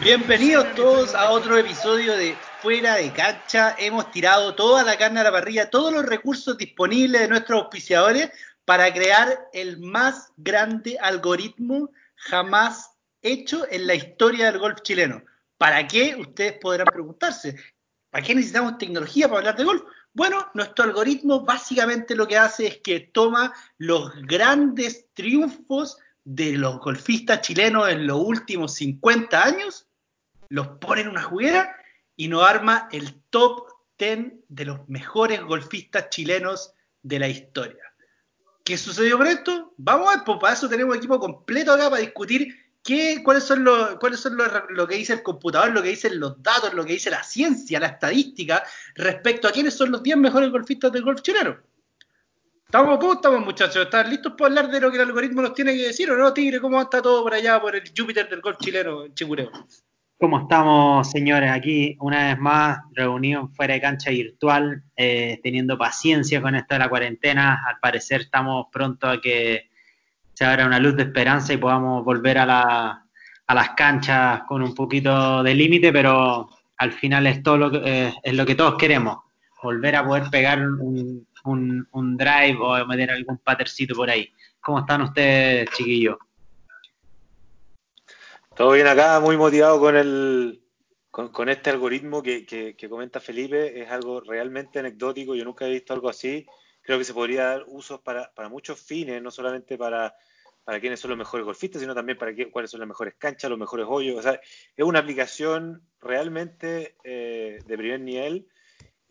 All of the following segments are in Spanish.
Bienvenidos todos a otro episodio de Fuera de Cancha. Hemos tirado toda la carne a la parrilla, todos los recursos disponibles de nuestros auspiciadores para crear el más grande algoritmo jamás hecho en la historia del golf chileno. ¿Para qué? Ustedes podrán preguntarse. ¿Para qué necesitamos tecnología para hablar de golf? Bueno, nuestro algoritmo básicamente lo que hace es que toma los grandes triunfos de los golfistas chilenos en los últimos 50 años, los pone en una juguera y nos arma el top 10 de los mejores golfistas chilenos de la historia. ¿Qué sucedió con esto? Vamos a ver, pues para eso tenemos equipo completo acá para discutir qué, cuáles son, los, cuáles son lo que dice el computador, lo que dicen los datos, lo que dice la ciencia, la estadística, respecto a quiénes son los 10 mejores golfistas del golf chileno. ¿Estamos, ¿Cómo estamos, muchachos? ¿Están listos para hablar de lo que el algoritmo nos tiene que decir o no, Tigre? ¿Cómo está todo por allá, por el Júpiter del golf chileno en Chicureo? ¿Cómo estamos, señores? Aquí una vez más, reunión fuera de cancha virtual, eh, teniendo paciencia con esto de la cuarentena. Al parecer estamos pronto a que se abra una luz de esperanza y podamos volver a, la, a las canchas con un poquito de límite, pero al final es, todo lo que, eh, es lo que todos queremos, volver a poder pegar un, un, un drive o meter algún patercito por ahí. ¿Cómo están ustedes, chiquillos? Todo bien acá, muy motivado con el con, este algoritmo que, que, comenta Felipe, es algo realmente anecdótico, yo nunca he visto algo así, creo que se podría dar usos para, para muchos fines, no solamente para, para quiénes son los mejores golfistas, sino también para qué, cuáles son las mejores canchas, los mejores hoyos, o sea, es una aplicación realmente eh, de primer nivel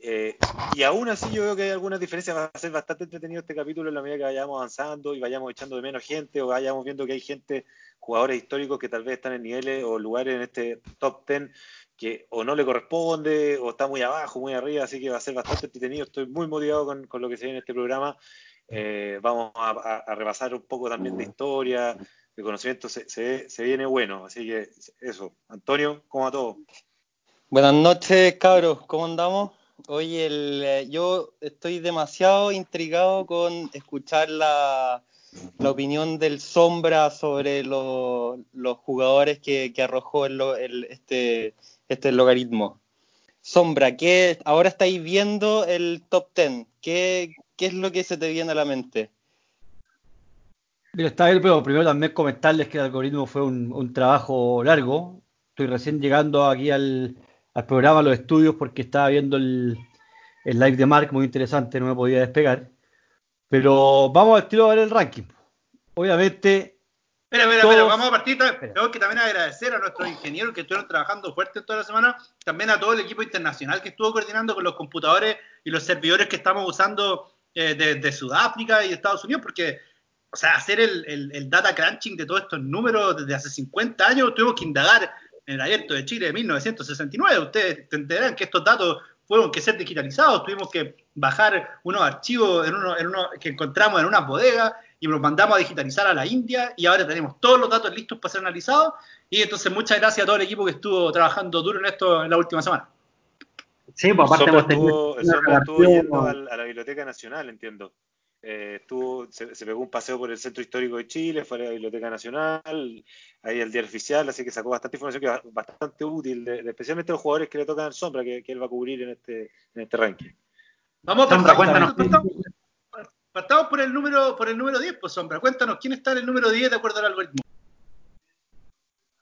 eh, y aún así yo veo que hay algunas diferencias, va a ser bastante entretenido este capítulo en la medida que vayamos avanzando y vayamos echando de menos gente o vayamos viendo que hay gente, jugadores históricos que tal vez están en niveles o lugares en este top 10 que o no le corresponde o está muy abajo, muy arriba, así que va a ser bastante entretenido. Estoy muy motivado con, lo que se viene en este programa. Eh, vamos a, repasar un poco también de historia, de conocimiento, se, se viene bueno, así que eso. Antonio, ¿cómo va todo? Buenas noches, cabros, ¿cómo andamos? Oye, el, eh, yo estoy demasiado intrigado con escuchar la, opinión del Sombra sobre los jugadores que, arrojó el, este, este logaritmo. Sombra, ¿qué, ahora estáis viendo el top 10. ¿Qué, ¿Qué, es lo que se te viene a la mente? Mira, está bien, pero primero también comentarles que el algoritmo fue un, un trabajo largo. Estoy recién llegando aquí al, al programa, a los estudios, porque estaba viendo el, live de Mark, muy interesante, no me podía despegar. Pero vamos al tiro a ver el ranking. Obviamente. Espera, espera, espera, vamos a partir. Tengo que también agradecer a nuestros ingenieros que estuvieron trabajando fuerte toda la semana, también a todo el equipo internacional que estuvo coordinando con los computadores y los servidores que estamos usando eh, de, Sudáfrica y Estados Unidos, porque, o sea, hacer el, el, data crunching de todos estos números desde hace 50 años, tuvimos que indagar en el abierto de Chile de 1969. Ustedes entenderán que estos datos fueron que ser digitalizados, tuvimos que bajar unos archivos en uno, en uno, que encontramos en una bodega y los mandamos a digitalizar a la India y ahora tenemos todos los datos listos para ser analizados y entonces muchas gracias a todo el equipo que estuvo trabajando duro en esto en la última semana. Sí, pues aparte estuvo, estuvo yendo a la Biblioteca Nacional, entiendo. Eh, estuvo, se, pegó un paseo por el Centro Histórico de Chile, fue a la Biblioteca Nacional, ahí al diario oficial, así que sacó bastante información que es bastante útil, especialmente a los jugadores que le tocan sombra, que, él va a cubrir en este, en este ranking. Vamos, sombra, cuéntanos. Partamos, por el número por el número 10, pues Sombra, cuéntanos, ¿quién está en el número 10 de acuerdo al algoritmo?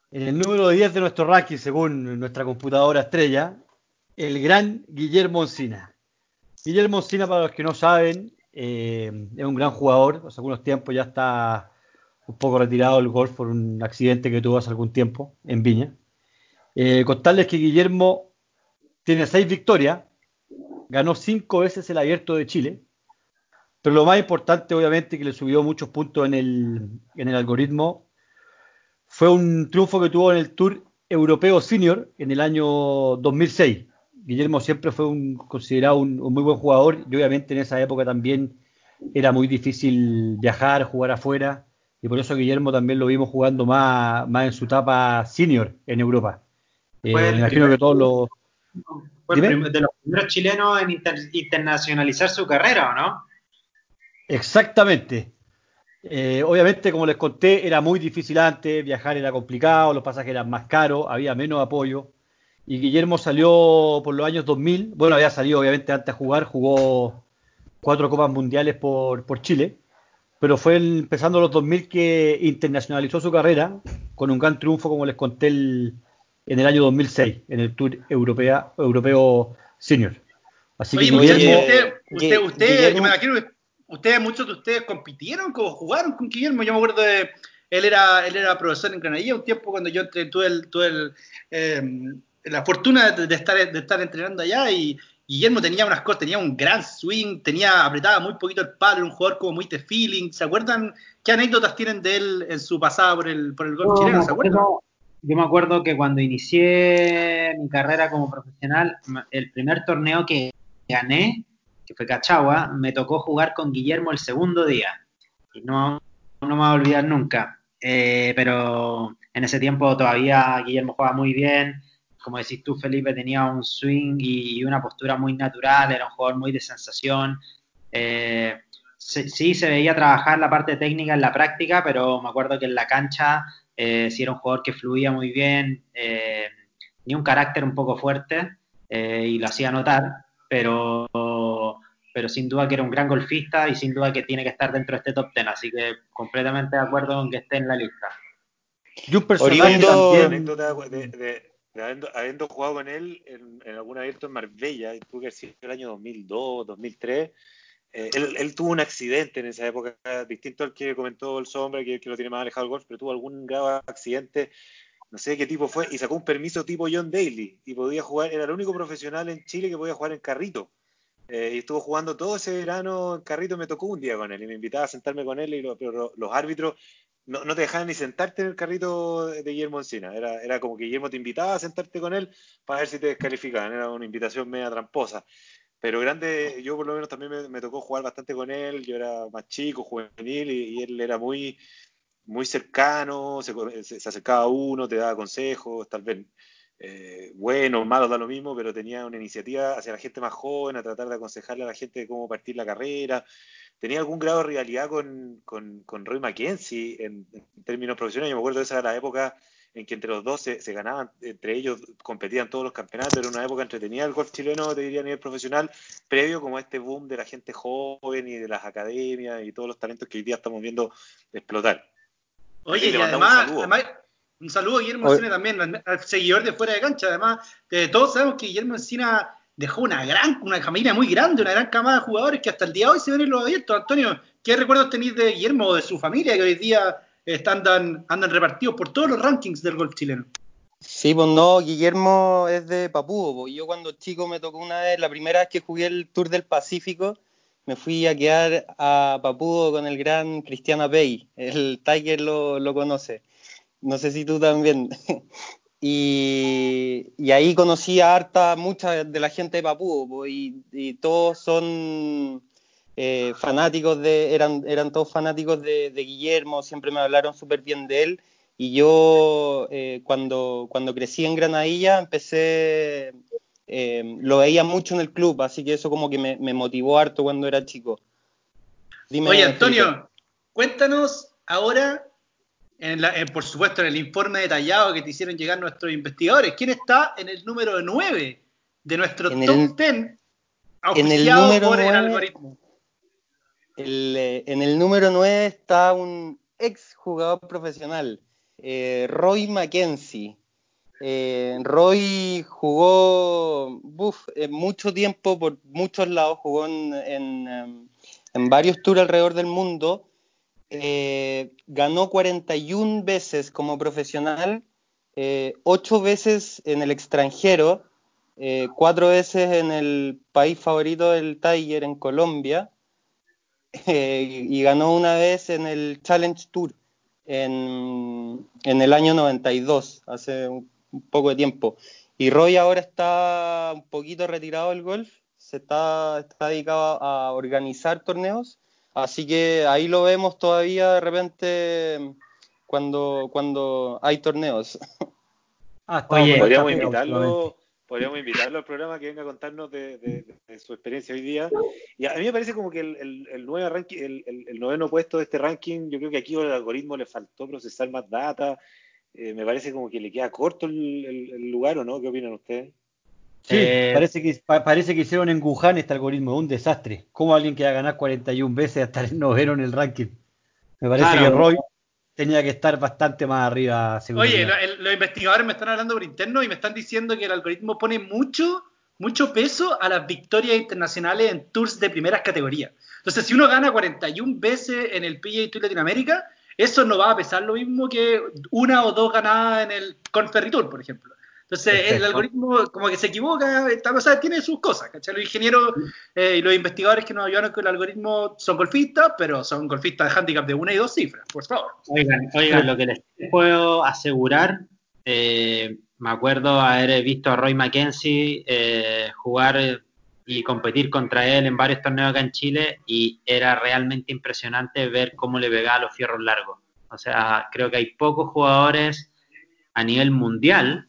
En el número 10 de nuestro ranking, según nuestra computadora estrella, el gran Guillermo Encina. Guillermo Encina, para los que no saben, eh, es un gran jugador, hace algunos tiempos ya está un poco retirado del golf por un accidente que tuvo hace algún tiempo en Viña. Eh, contarles que Guillermo tiene seis victorias, ganó cinco veces el Abierto de Chile, pero lo más importante, obviamente, que le subió muchos puntos en el, en el algoritmo, fue un triunfo que tuvo en el Tour Europeo Senior en el año 2006. Guillermo siempre fue un, considerado un, muy buen jugador y obviamente en esa época también era muy difícil viajar, jugar afuera y por eso Guillermo también lo vimos jugando más, más en su etapa senior en Europa. Eh, me imagino que todos los... Fue de los primeros chilenos en internacionalizar su carrera, ¿o no? Exactamente. Eh, obviamente, como les conté, era muy difícil antes, viajar era complicado, los pasajes eran más caros, había menos apoyo. Y Guillermo salió por los años 2000, bueno, había salido obviamente antes a jugar, jugó cuatro copas mundiales por, por Chile, pero fue empezando los 2000 que internacionalizó su carrera con un gran triunfo, como les conté, en el año 2006, en el Tour Europea, Europeo Senior. Así que Guillermo, usted, usted, usted me imagino que ustedes, muchos de ustedes compitieron, como jugaron con Guillermo. Yo me acuerdo de, él era, él era profesor en Granadilla un tiempo cuando yo tuve, el, tuve el, em, la fortuna de, estar, de estar entrenando allá y Guillermo tenía unas cosas, tenía un gran swing, tenía apretaba muy poquito el palo, un jugador como muy de feeling. ¿Se acuerdan qué anécdotas tienen de él en su pasada por el, por el golf chileno? ¿Se acuerdan? Yo me acuerdo que cuando inicié mi carrera como profesional, el primer torneo que gané, que fue Cachagua, me tocó jugar con Guillermo el segundo día. Y no, no me voy a olvidar nunca. Eh, pero en ese tiempo todavía Guillermo jugaba muy bien como decís tú, Felipe, tenía un swing y una postura muy natural, era un jugador muy de sensación. Eh, sí, se veía trabajar la parte técnica en la práctica, pero me acuerdo que en la cancha eh, sí era un jugador que fluía muy bien, eh, tenía un carácter un poco fuerte y lo hacía notar, pero, pero sin duda que era un gran golfista y sin duda que tiene que estar dentro de este top ten, así que completamente de acuerdo con que esté en la lista. Y un personaje también... de, habiendo, jugado con él en, algún abierto en Marbella, tuvo que sido el año 2002, 2003, eh, él, tuvo un accidente en esa época, distinto al que comentó el Sombra, que, que lo tiene más alejado del golf, pero tuvo algún grave accidente, no sé qué tipo fue, y sacó un permiso tipo John Daly, y podía jugar, era el único profesional en Chile que podía jugar en carrito. Eh, y estuvo jugando todo ese verano en carrito, me tocó un día con él, y me invitaba a sentarme con él, y pero los árbitros no, te dejaban ni sentarte en el carrito de Guillermo Encina. Era, era como que Guillermo te invitaba a sentarte con él para ver si te descalificaban. Era una invitación media tramposa. Pero grande, yo por lo menos también me, tocó jugar bastante con él. Yo era más chico, juvenil, y, él era muy, muy cercano, se, se, acercaba a uno, te daba consejos, tal vez eh, buenos, malos, da lo mismo, pero tenía una iniciativa hacia la gente más joven, a tratar de aconsejarle a la gente cómo partir la carrera tenía algún grado de rivalidad con, con, Roy McKenzie en, términos profesionales. Yo me acuerdo de esa era la época en que entre los dos se, ganaban, entre ellos competían todos los campeonatos, era una época entretenida el golf chileno, te diría a nivel profesional, previo como a este boom de la gente joven y de las academias y todos los talentos que hoy día estamos viendo explotar. Oye, y además, un saludo, a Guillermo Encina también, al, seguidor de fuera de cancha, además, todos sabemos que Guillermo Encina dejó una gran, una familia muy grande, una gran camada de jugadores que hasta el día de hoy se ven en los abiertos. Antonio, ¿qué recuerdos tenéis de Guillermo o de su familia que hoy día están, andan, repartidos por todos los rankings del golf chileno? Sí, pues no, Guillermo es de Papúo. Pues. Yo cuando chico me tocó una vez, la primera vez que jugué el Tour del Pacífico, me fui a quedar a Papúo con el gran Cristiano Pei. El Tiger lo, lo conoce. No sé si tú también. Y, ahí conocí a harta, mucha de la gente de Papúo, y, todos son eh, fanáticos de, eran, eran todos fanáticos de, Guillermo, siempre me hablaron súper bien de él. Y yo eh, cuando, cuando crecí en Granadilla empecé, eh, lo veía mucho en el club, así que eso como que me, motivó harto cuando era chico. Oye, Antonio, cuéntanos ahora por supuesto, en el informe detallado que te hicieron llegar nuestros investigadores. ¿Quién está en el número 9 de nuestro top 10 auspiciado por el algoritmo? Eh, en el número 9 está un ex jugador profesional, eh, Roy Mackenzie. Eh, Roy jugó mucho tiempo por muchos lados, jugó en, en varios tours alrededor del mundo eh, ganó 41 veces como profesional, eh, 8 veces en el extranjero, eh, 4 veces en el país favorito del Tiger, en Colombia, eh, y ganó una vez en el Challenge Tour en, en el año 92, hace un, poco de tiempo. Y Roy ahora está un poquito retirado del golf, se está dedicado a organizar torneos Así que ahí lo vemos todavía de repente cuando, cuando hay torneos. Ah, Oye, Podríamos invitarlo, podríamos invitarlo al programa que venga a contarnos de, de- de su experiencia hoy día. Y a mí me parece como que el, el, el nuevo ranking, el, el- el noveno puesto de este ranking, yo creo que aquí al algoritmo le faltó procesar más data. Eh, me parece como que le queda corto el, el- el lugar, ¿o no? ¿Qué opinan ustedes? Sí, Eh, parece, que, pa- parece que hicieron en Wuhan este algoritmo, un desastre. ¿Cómo alguien que va a ganar 41 veces hasta el noveno en el ranking? Me parece Claro. que Roy tenía que estar bastante más arriba. según Oye, lo- el- los investigadores me están hablando por interno y me están diciendo que el algoritmo pone mucho, mucho peso a las victorias internacionales en tours de primeras categorías. Entonces, si uno gana 41 veces en el PGA Tour Latinoamérica, eso no va a pesar lo mismo que una o dos ganadas en el Conferry Tour, por ejemplo. Entonces, el Perfecto. algoritmo como que se equivoca, está- o sea, tiene sus cosas, ¿cachai? Los ingenieros eh, y los investigadores que nos ayudaron con el algoritmo son golfistas, pero son golfistas de handicap de una y dos cifras, por favor. Oigan, oigan, lo que les puedo asegurar, eh, me acuerdo haber visto a Roy Mackenzie eh, jugar y competir contra él en varios torneos acá en Chile y era realmente impresionante ver cómo le pegaba a los fierros largos. O sea, creo que hay pocos jugadores a nivel mundial,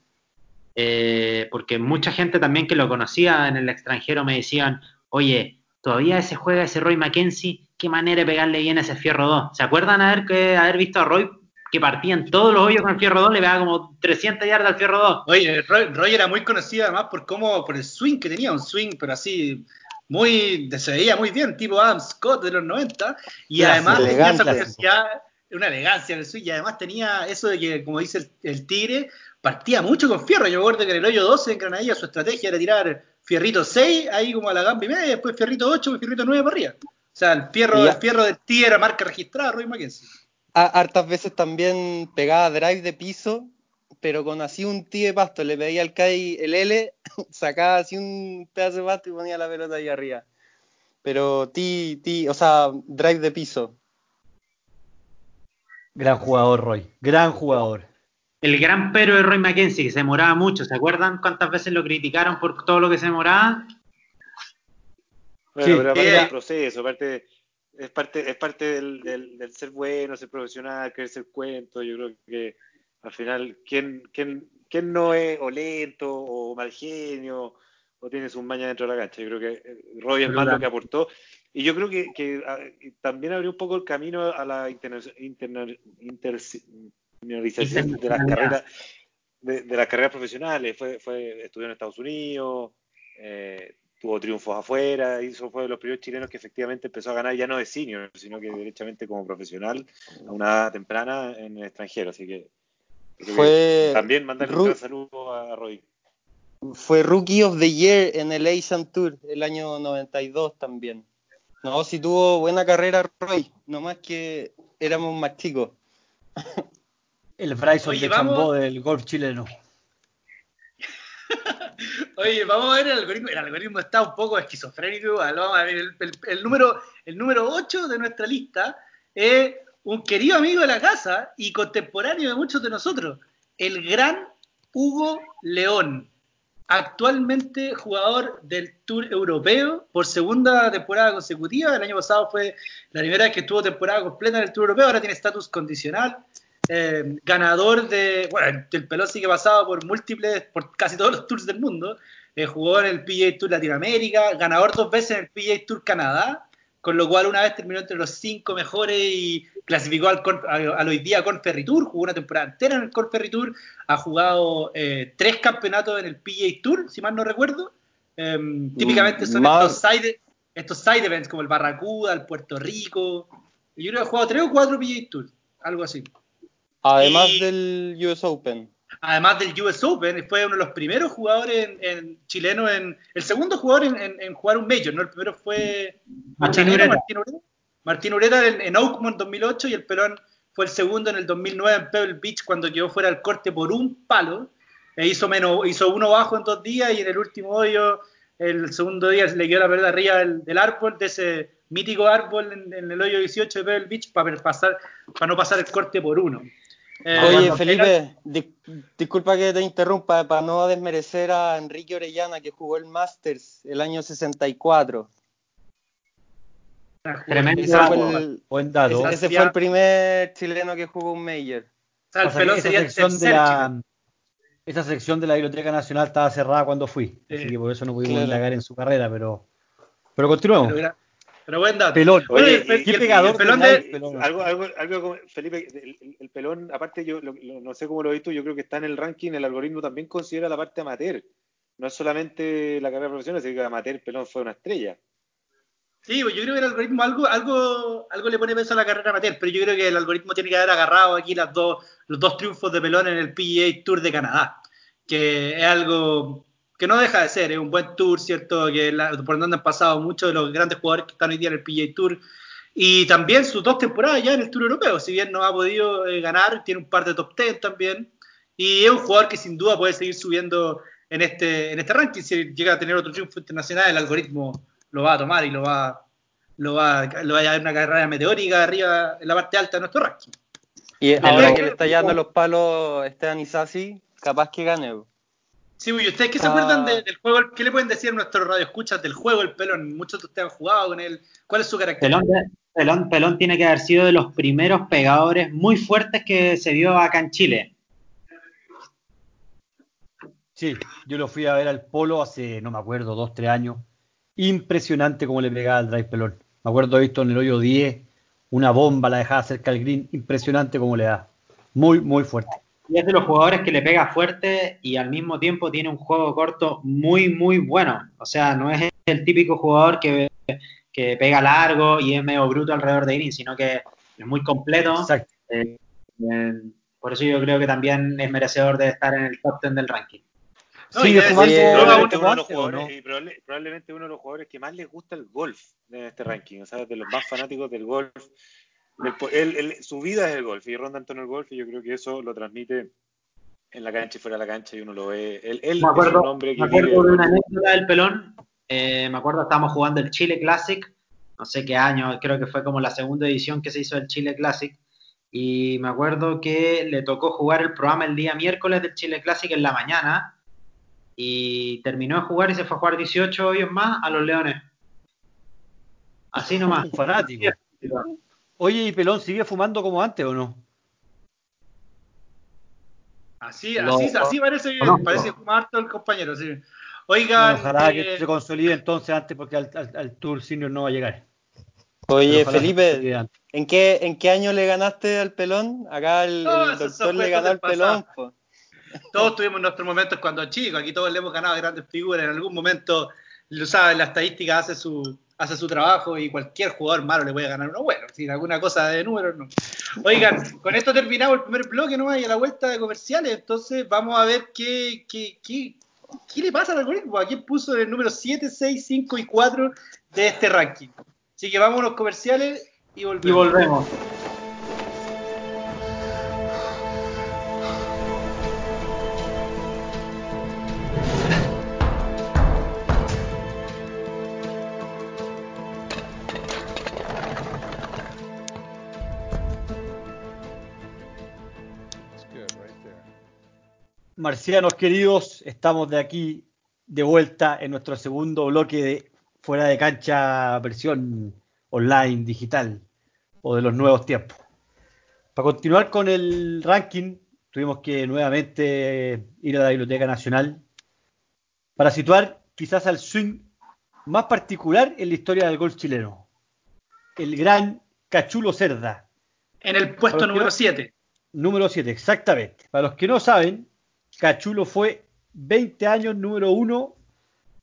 eh, porque mucha gente también que lo conocía en el extranjero me decían, oye, todavía ese juega ese Roy Mackenzie, qué manera de pegarle bien a ese fierro 2. ¿Se acuerdan haber, que, haber visto a Roy que partía en todos los hoyos con el fierro 2, le pegaba como 300 yardas al fierro 2? Oye, Roy, Roy era muy conocido además por cómo, por el swing que tenía, un swing, pero así, muy, se veía muy bien, tipo Adam Scott de los 90, y Clase, además tenía esa curiosidad, una elegancia en el swing, y además tenía eso de que, como dice el, el tigre, partía mucho con fierro. Yo me acuerdo que en el hoyo 12 en Granadilla su estrategia era tirar fierrito 6, ahí como a la gamba y media, y después fierrito 8 y fierrito 9 para arriba. O sea, el fierro, el fierro del tigre era marca registrada, Roy Mackenzie. Ha- hartas veces también pegaba drive de piso, pero con así un tee de pasto, le pedía al Kai el L, sacaba así un pedazo de pasto y ponía la pelota ahí arriba. Pero tee, tee, o sea, drive de piso. Gran jugador, Roy. Gran jugador. El gran pero de Roy Mackenzie, que se demoraba mucho. ¿Se acuerdan cuántas veces lo criticaron por todo lo que se demoraba? Bueno, Sí, pero aparte eh, del proceso, aparte, es parte, es parte del, del, del ser bueno, ser profesional, creerse el cuento. Yo creo que al final, ¿quién, quién, quién no es o lento o mal genio o tiene sus mañas dentro de la cancha? Yo creo que eh, Roy es más lo que aportó. Y yo creo que, que ah, también abrió un poco el camino a la interna- interna- internacionalización de las carreras de, de las carreras profesionales. Fue, fue, estudió en Estados Unidos, eh, tuvo triunfos afuera, hizo fue de los primeros chilenos que efectivamente empezó a ganar ya no de senior, sino que derechamente como profesional a una edad temprana en el extranjero. Así que, Fue también mandarle un gran saludo a Roy. Fue Rookie of the Year en el Asian Tour el año 92 también. No, sí tuvo buena carrera Roy, nomás que éramos más chicos. El Bryson Oye, de vamos- Chambó del golf chileno. Oye, vamos a ver el algoritmo. El algoritmo está un poco esquizofrénico. igual, Vamos a ver, el, el- el número, el número 8 de nuestra lista es un querido amigo de la casa y contemporáneo de muchos de nosotros, el gran Hugo León, actualmente jugador del Tour Europeo por segunda temporada consecutiva. El año pasado fue la primera vez que tuvo temporada completa en el Tour Europeo, ahora tiene estatus condicional. Eh, ganador de, bueno, el pelón sí que ha pasado por múltiples, por casi todos los tours del mundo, eh, jugó en el PGA Tour Latinoamérica, ganador dos veces en el PGA Tour Canadá, con lo cual una vez terminó entre los cinco mejores y clasificó al, Con- al, al hoy día Conferry Tour, jugó una temporada entera en el Conferry Tour, ha jugado eh, tres campeonatos en el PGA Tour, si mal no recuerdo. Eh, típicamente son estos side, estos side events como el Barracuda, el Puerto Rico. Y yo creo que ha jugado tres o cuatro PGA Tour, algo así. Además Y- del US Open. Además del US Open, fue uno de los primeros jugadores en, en chileno, en, el segundo jugador en, en- en jugar un Major, ¿no? El primero fue Martín Ureta. Martín Ureta. Martín Ureta en, en Oakmont 2008 y el pelón fue el segundo en el 2009 en Pebble Beach cuando quedó fuera del corte por un palo. E hizo, menos, hizo uno bajo en dos días y en el último hoyo, el segundo día, le quedó la pelota arriba del, del árbol, de ese mítico árbol en, en el hoyo 18 de Pebble Beach para, pasar, para no pasar el corte por uno. Eh, Oye, Felipe, di- disculpa que te interrumpa, para no desmerecer a Enrique Orellana, que jugó el Masters el año 64. Tremendo Ese fue el, Buen dato. ese- fue el primer chileno que jugó un Major. O sea, el esa sería el sección de la esa sección de la Biblioteca Nacional estaba cerrada cuando fui, así Sí. que por eso no pudimos Claro. indagar en su carrera, pero pero continuamos. Pero, gra- pero buen dato. Pelón. Bueno, Oye, y- y ¿Qué pegador el pelón de pelón? Algo, algo, algo como- Felipe, el, el- el pelón, aparte yo lo- lo- no sé cómo lo he visto, yo creo que está en el ranking, el algoritmo también considera la parte amateur. No es solamente la carrera profesional, sino que amateur pelón fue una estrella. Sí, pues yo creo que el algoritmo algo, algo, algo le pone peso a la carrera amateur, pero yo creo que el algoritmo tiene que haber agarrado aquí las dos, los dos triunfos de Pelón en el PGA Tour de Canadá, que es algo que no deja de ser, es un buen tour, ¿cierto? Que la- por donde han pasado muchos de los grandes jugadores que están hoy día en el PGA Tour, y también sus dos temporadas ya en el Tour Europeo, si bien no ha podido eh, ganar, tiene un par de top 10 también, y es un jugador que sin duda puede seguir subiendo en este, en este ranking, si llega a tener otro triunfo internacional, el algoritmo lo va a tomar y lo va, lo va, lo va a dar una carrera meteórica arriba en la parte alta de nuestro ranking. Y ahora que le está llevando los palos Esteban Isasi, capaz que gane. Sí, ¿y ustedes qué se Ah. acuerdan de- del juego? ¿Qué le pueden decir a nuestros radioescuchas del juego del pelón? Muchos de ustedes han jugado con él. ¿Cuál es su carácter? Pelón, Pelón, Pelón tiene que haber sido de los primeros pegadores muy fuertes que se vio acá en Chile. Sí, yo lo fui a ver al Polo hace, no me acuerdo, dos, tres años. Impresionante cómo le pegaba al drive pelón. Me acuerdo he visto en el hoyo 10, una bomba la dejaba cerca del green. Impresionante cómo le da. Muy, muy fuerte. Y es de los jugadores que le pega fuerte y al mismo tiempo tiene un juego corto muy, muy bueno. O sea, no es el típico jugador que, que pega largo y es medio bruto alrededor de green, sino que es muy completo. Exacto. Eh, eh, por eso yo creo que también es merecedor de estar en el top 10 del ranking. Y probable- probablemente uno de los jugadores que más les gusta el golf en este ranking, o sea, de los más fanáticos del golf. Él- él- su vida es el golf y ronda en torno al golf y yo creo que eso lo transmite en la cancha y fuera de la cancha y uno lo ve. Él, él Me acuerdo, es un hombre que me acuerdo vive de una anécdota del pelón. eh, me acuerdo, estábamos jugando el Chile Classic, no sé qué año, creo que fue como la segunda edición que se hizo del Chile Classic. Y me acuerdo que le tocó jugar el programa el día miércoles del Chile Classic en la mañana. Y terminó de jugar y se fue a jugar 18 hoyos más a los Leones. Así nomás. Un fanático. Oye, ¿y Pelón sigue fumando como antes o no? Así, así, así parece, conozco. parece fumar todo el compañero, sí. Oigan, Ojalá eh, que se consolide entonces antes porque al, al- al Tour Senior no va a llegar. Oye, Felipe. ¿en qué, ¿en qué año le ganaste al pelón? Acá el, No, doctor le ganó al pelón. po. todos tuvimos nuestros momentos cuando chicos, aquí todos le hemos ganado a grandes figuras, en algún momento, lo saben, la estadística hace su, hace su trabajo y cualquier jugador malo le puede ganar uno bueno, sin alguna cosa de números, no. Oigan, con esto terminamos el primer bloque, no hay a la vuelta de comerciales, entonces vamos a ver qué, qué, qué, qué le pasa al algoritmo, a quién puso el número 7, 6, 5 y 4 de este ranking. Así que vamos a los comerciales y volvemos. Y volvemos. Marcianos queridos, estamos de aquí de vuelta en nuestro segundo bloque de fuera de cancha versión online, digital o de los nuevos tiempos. Para continuar con el ranking, tuvimos que nuevamente ir a la Biblioteca Nacional para situar quizás al swing más particular en la historia del golf chileno. El gran Cachulo Cerda, En el puesto número no- 7. Número 7, exactamente. Para los que no saben, Cachulo fue 20 años número uno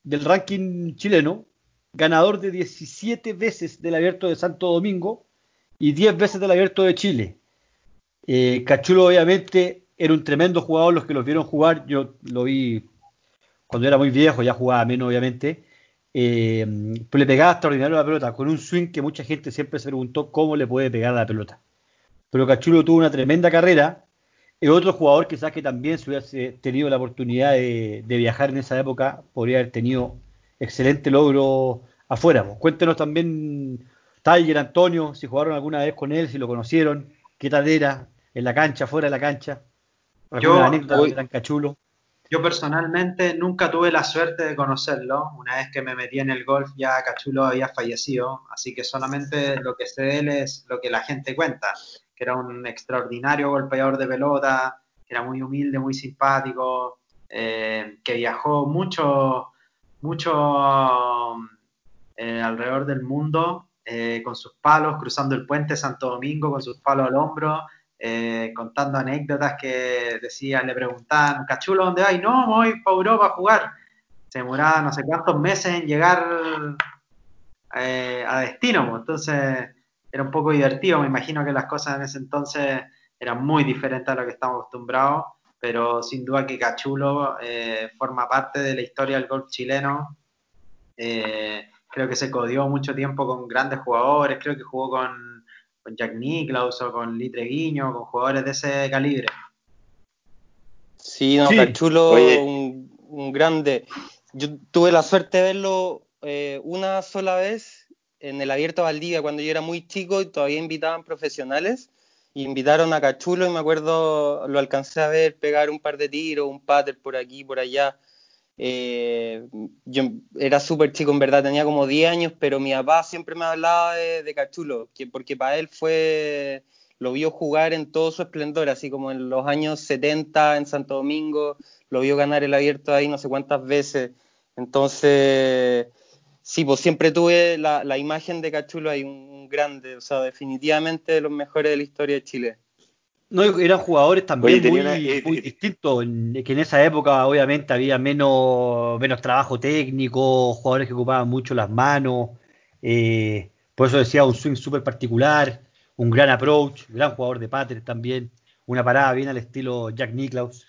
del ranking chileno, ganador de 17 veces del Abierto de Santo Domingo y 10 veces del Abierto de Chile. Eh, Cachulo obviamente era un tremendo jugador, los que lo vieron jugar, yo lo vi cuando era muy viejo, ya jugaba menos obviamente, eh, le pegaba extraordinario la pelota, con un swing que mucha gente siempre se preguntó cómo le puede pegar la pelota pero Cachulo tuvo una tremenda carrera. Es otro jugador quizás que también si hubiese tenido la oportunidad de, de viajar en esa época, podría haber tenido excelente logro afuera. pues. Cuéntenos también, Tiger, Antonio, si jugaron alguna vez con él, si lo conocieron, qué tal era, en la cancha, fuera de la cancha. Yo- Cachulo. Yo personalmente nunca tuve la suerte de conocerlo. Una vez que me metí en el golf ya Cachulo había fallecido, así que solamente lo que sé de él es lo que la gente cuenta, que era un extraordinario golpeador de pelota, que era muy humilde, muy simpático, eh, que viajó mucho, mucho eh, alrededor del mundo eh, con sus palos, cruzando el puente Santo Domingo con sus palos al hombro contando anécdotas que decía, le preguntaban, Cachulo, ¿dónde vas? No, voy para Europa a jugar. Se demoraba no sé cuántos meses en llegar a destino, pues. entonces era un poco divertido. Me imagino que las cosas en ese entonces eran muy diferentes a lo que estamos acostumbrados, pero sin duda que Cachulo eh, forma parte de la historia del golf chileno. creo que se codió mucho tiempo con grandes jugadores, creo que jugó con con Jack Nicklaus o con Litre Guiño, con jugadores de ese calibre. Sí, no, Cachulo, un, un, grande. Yo tuve la suerte de verlo eh, una sola vez en el Abierto Valdivia cuando yo era muy chico y todavía invitaban profesionales. invitaron a Cachulo y me acuerdo, lo alcancé a ver pegar un par de tiros, un pater por aquí, por allá. Eh, yo era súper chico, en verdad, tenía como 10 años, pero mi papá siempre me hablaba de, Cachulo, que, porque para él fue, lo vio jugar en todo su esplendor, así como en los años 70 en Santo Domingo, lo vio ganar el abierto ahí no sé cuántas veces. Entonces, sí, pues siempre tuve la, imagen de Cachulo ahí, un grande, o sea, definitivamente de los mejores de la historia de Chile. No, eran jugadores también muy, eh, muy, distintos, que en esa época obviamente había menos, menos trabajo técnico, jugadores que ocupaban mucho las manos, eh, por eso decía un swing súper particular, un gran approach, gran jugador de pater también, una parada bien al estilo Jack Nicklaus.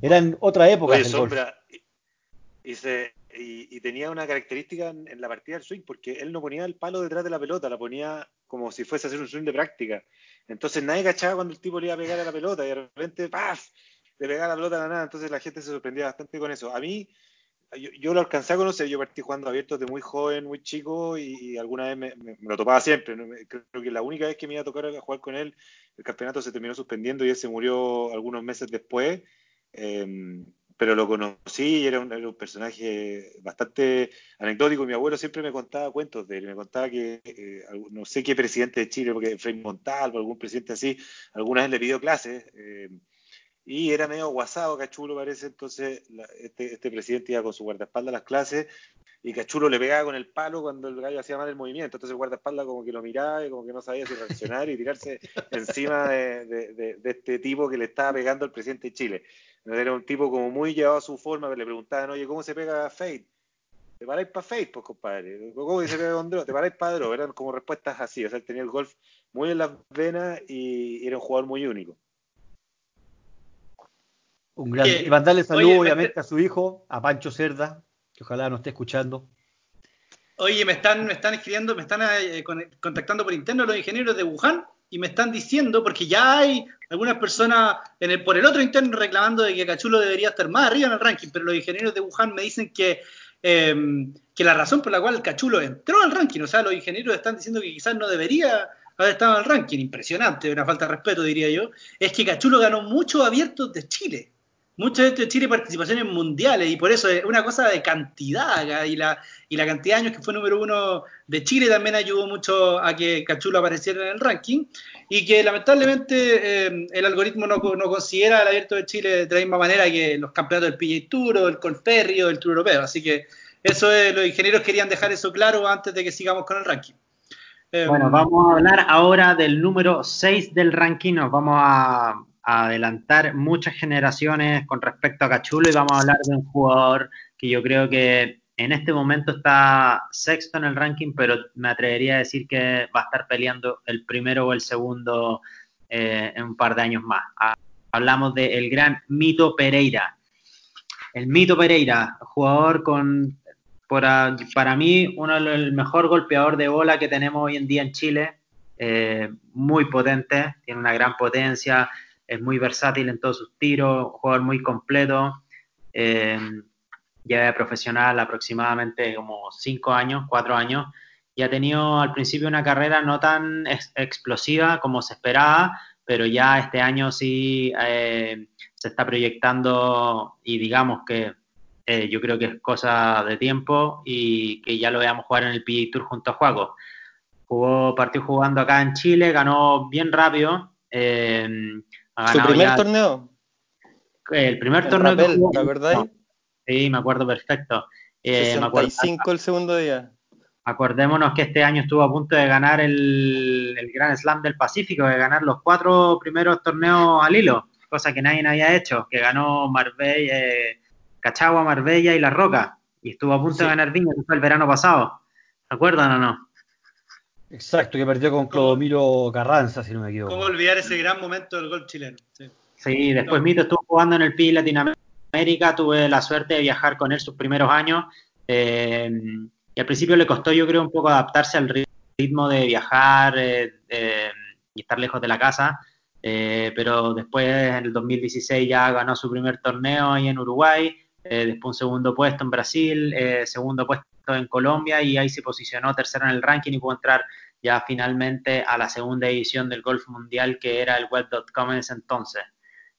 Eran otra época. Oye, sombra, y, y, tenía una característica en, en, la partida del swing, porque él no ponía el palo detrás de la pelota, la ponía como si fuese a hacer un swing de práctica. Entonces nadie cachaba cuando el tipo le iba a pegar a la pelota y de repente, ¡paf! Le pegaba la pelota a la nada. Entonces la gente se sorprendía bastante con eso. A mí, yo, lo alcancé a conocer, yo partí jugando abiertos de muy joven, muy chico y, alguna vez me, lo topaba siempre. Creo que la única vez que me iba a tocar jugar con él, el campeonato se terminó suspendiendo y él se murió algunos meses después. Eh, pero lo conocí y era un, personaje bastante anecdótico. Mi abuelo siempre me contaba cuentos de él, me contaba que eh, no sé qué presidente de Chile, porque Frei Montalvo, algún presidente así, alguna vez le pidió clases. Eh, y era medio guasado, Cachulo parece, entonces este, este, presidente iba con su guardaespaldas a las clases y Cachulo le pegaba con el palo cuando el gallo hacía mal el movimiento, entonces el guardaespaldas como que lo miraba y como que no sabía si reaccionar y tirarse encima de, de, este tipo que le estaba pegando al presidente de Chile. Era un tipo como muy llevado a su forma, le preguntaban, oye, ¿cómo se pega Fate? ¿Te paráis para Fate, pues, compadre? ¿Cómo se pega con ¿Te paráis para Draw? Eran como respuestas así, o sea, él tenía el golf muy en las venas y era un jugador muy único. Un gran... Y mandarle saludos, obviamente, a su hijo, a Pancho Cerda, que ojalá nos esté escuchando. Oye, me están, me están escribiendo, me están eh, contactando por interno los ingenieros de Wuhan y me están diciendo, porque ya hay algunas personas en el, por el otro interno reclamando de que Cachulo debería estar más arriba en el ranking, pero los ingenieros de Wuhan me dicen que, em, que la razón por la cual Cachulo entró al ranking, o sea, los ingenieros están diciendo que quizás no debería haber estado en el ranking, impresionante, una falta de respeto diría yo, es que Cachulo ganó muchos abiertos de Chile mucho de Chile participaciones mundiales y por eso es una cosa de cantidad y la, y la cantidad de años que fue número uno de Chile también ayudó mucho a que Cachulo apareciera en el ranking y que lamentablemente eh, el algoritmo no, no, considera el abierto de Chile de la misma manera que los campeonatos del PGA Tour o el Colferri o del Tour Europeo. Así que eso es, los ingenieros querían dejar eso claro antes de que sigamos con el ranking. Eh, bueno, vamos a hablar ahora del número 6 del ranking. Nos vamos a adelantar muchas generaciones con respecto a Cachulo y vamos a hablar de un jugador que yo creo que en este momento está sexto en el ranking, pero me atrevería a decir que va a estar peleando el primero o el segundo eh, en un par de años más. Hablamos del gran Mito Pereira. El Mito Pereira, jugador con, para mí, uno de los, el mejor golpeador de bola que tenemos hoy en día en Chile. Eh, muy potente, tiene una gran potencia, es muy versátil en todos sus tiros, jugador muy completo. Eh, ya profesional aproximadamente como cinco años, cuatro años, y ha tenido al principio una carrera no tan explosiva como se esperaba, pero ya este año sí eh, se está proyectando y digamos que eh, yo creo que es cosa de tiempo y que ya lo veamos jugar en el PGA Tour junto a Juaco. Jugó, partió jugando acá en Chile, ganó bien rápido. Eh, ¿Su primer torneo? El primer torneo que jugó, ¿verdad? Sí, me acuerdo perfecto. Eh, 65 el segundo día. Acordémonos que este año estuvo a punto de ganar el, el Gran Slam del Pacífico, de ganar los cuatro primeros torneos al hilo cosa que nadie había hecho, que ganó Marbella, eh, Cachagua, Marbella y La Roca, y estuvo a punto de ganar Viña, que fue el verano pasado. ¿Se acuerdan o no? Exacto, que perdió con Clodomiro Carranza, si no me equivoco. ¿Cómo olvidar ese gran momento del gol chileno? Sí, después Mito estuvo jugando en el PI Latinoamérica, tuve la suerte de viajar con él sus primeros años, eh, y al principio le costó yo creo un poco adaptarse al ritmo de viajar eh, y estar lejos de la casa, eh, pero después en el 2016 ya ganó su primer torneo ahí en Uruguay, eh, después un segundo puesto en Brasil, eh, segundo puesto en Colombia y ahí se posicionó tercero en el ranking y pudo entrar ya finalmente a la segunda edición del Golf Mundial que era el Web.com en ese entonces.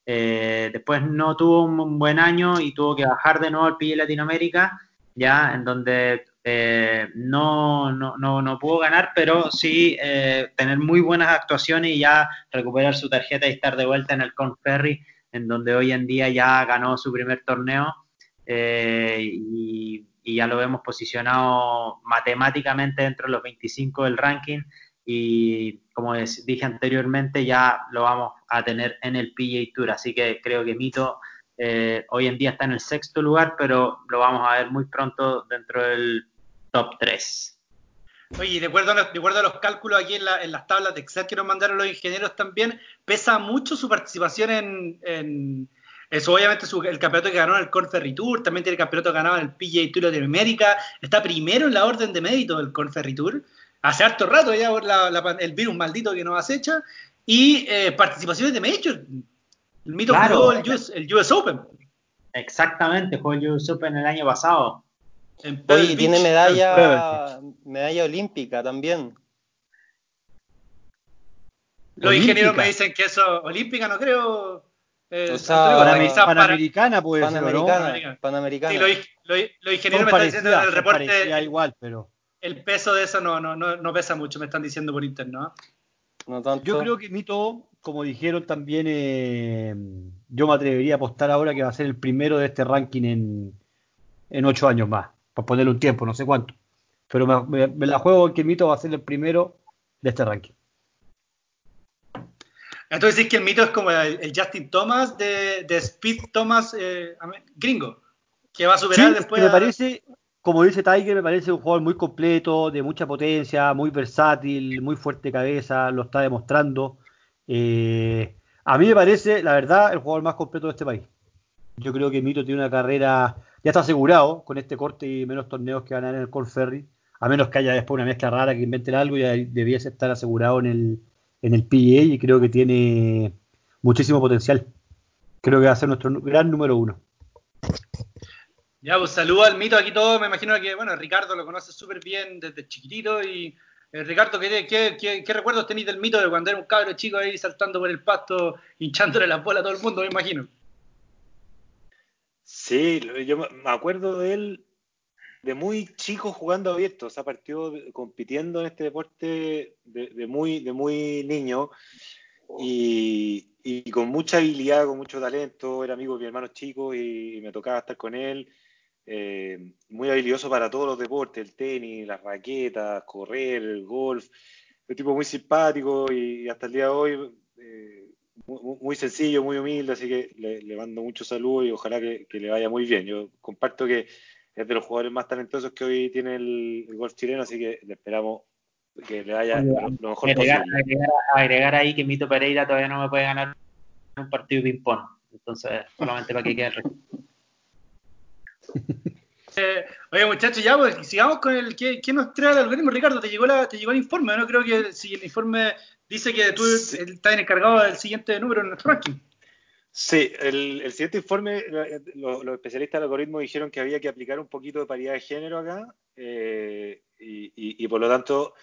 después no tuvo un buen año y tuvo que bajar de nuevo al PI Latinoamérica, ya en donde eh, no, no, no, no, pudo ganar, pero sí eh, tener muy buenas actuaciones y ya recuperar su tarjeta y estar de vuelta en el Conferry, en donde hoy en día ya ganó su primer torneo eh, y, ya lo vemos posicionado matemáticamente dentro de los 25 del ranking y como dije anteriormente ya lo vamos a tener en el PGA Tour, así que creo que Mito hoy en día está en el sexto lugar, pero lo vamos a ver muy pronto dentro del top 3. Oye, de acuerdo, a los, a los cálculos aquí en, las tablas de Excel que nos mandaron los ingenieros también, pesa mucho su participación en, eso, obviamente el campeonato que ganó en el Corn Ferry Tour, también tiene el campeonato que ganaba en el PGA Tour de América, está primero en la orden de mérito del Corn Ferry Tour, hace harto rato ya por el virus maldito que nos acecha, y eh, participaciones de Major. El mito jugó el US, el US Open. Exactamente, jugó el US Open el año pasado. Oye, tiene medalla, medalla olímpica también. Los ingenieros me dicen que eso, olímpica no creo. Eh, o sea, panamericana puede panamericana, ser, Panamericana. Sí, los, ingenieros me están diciendo en el reporte. igual, pero. El peso de eso no, no, no, no pesa mucho, me están diciendo por internet. ¿no? tanto. Yo creo que Mito, como dijeron también, eh, yo me atrevería a apostar ahora que va a ser el primero de este ranking en, en ocho años más por ponerle un tiempo, no sé cuánto. Pero me, la juego que mito va a ser el primero de este ranking. Entonces decís que el mito es como el, Justin Thomas de, Speed Thomas eh, gringo, que va a superar después. Me parece, como dice Tiger, me parece un jugador muy completo, de mucha potencia, muy versátil, muy fuerte cabeza, lo está demostrando. Eh, a mí me parece, la verdad, el jugador más completo de este país. Yo creo que Mito tiene una carrera ya está asegurado con este corte y menos torneos que van a en el Cold Ferry, a menos que haya después una mezcla rara que inventen algo, ya debiese estar asegurado en el, en el PGA y creo que tiene muchísimo potencial. Creo que va a ser nuestro gran número uno. Ya, pues saludo al mito aquí todo. Me imagino que, bueno, Ricardo lo conoce súper bien desde chiquitito. Y eh, Ricardo, ¿qué, qué, qué, recuerdos tenéis del mito de cuando era un cabro chico ahí saltando por el pasto, hinchándole la bola a todo el mundo, me imagino? Sí, yo me acuerdo de él de muy chico jugando abierto, o sea, partió compitiendo en este deporte de, muy, de muy niño y, con mucha habilidad, con mucho talento, era amigo de mi hermano chico y, me tocaba estar con él. Eh, muy habilidoso para todos los deportes, el tenis, las raquetas, correr, el golf. Un tipo muy simpático y, hasta el día de hoy eh, muy, sencillo, muy humilde, así que le, mando mucho saludo y ojalá que, le vaya muy bien. Yo comparto que es de los jugadores más talentosos que hoy tiene el, golf chileno, así que le esperamos que le vaya lo, mejor agregar, posible. Agregar, ahí que Mito Pereira todavía no me puede ganar un partido de ping-pong, entonces solamente para que quede el eh, oye muchachos, ya pues sigamos con el ¿qué, nos trae el algoritmo? Ricardo, ¿te llegó, la, te llegó el informe? No creo que si el informe Dice que tú estás encargado del siguiente número en nuestro ranking. Sí, el, siguiente informe, los, especialistas del algoritmo dijeron que había que aplicar un poquito de paridad de género acá eh, y, por lo tanto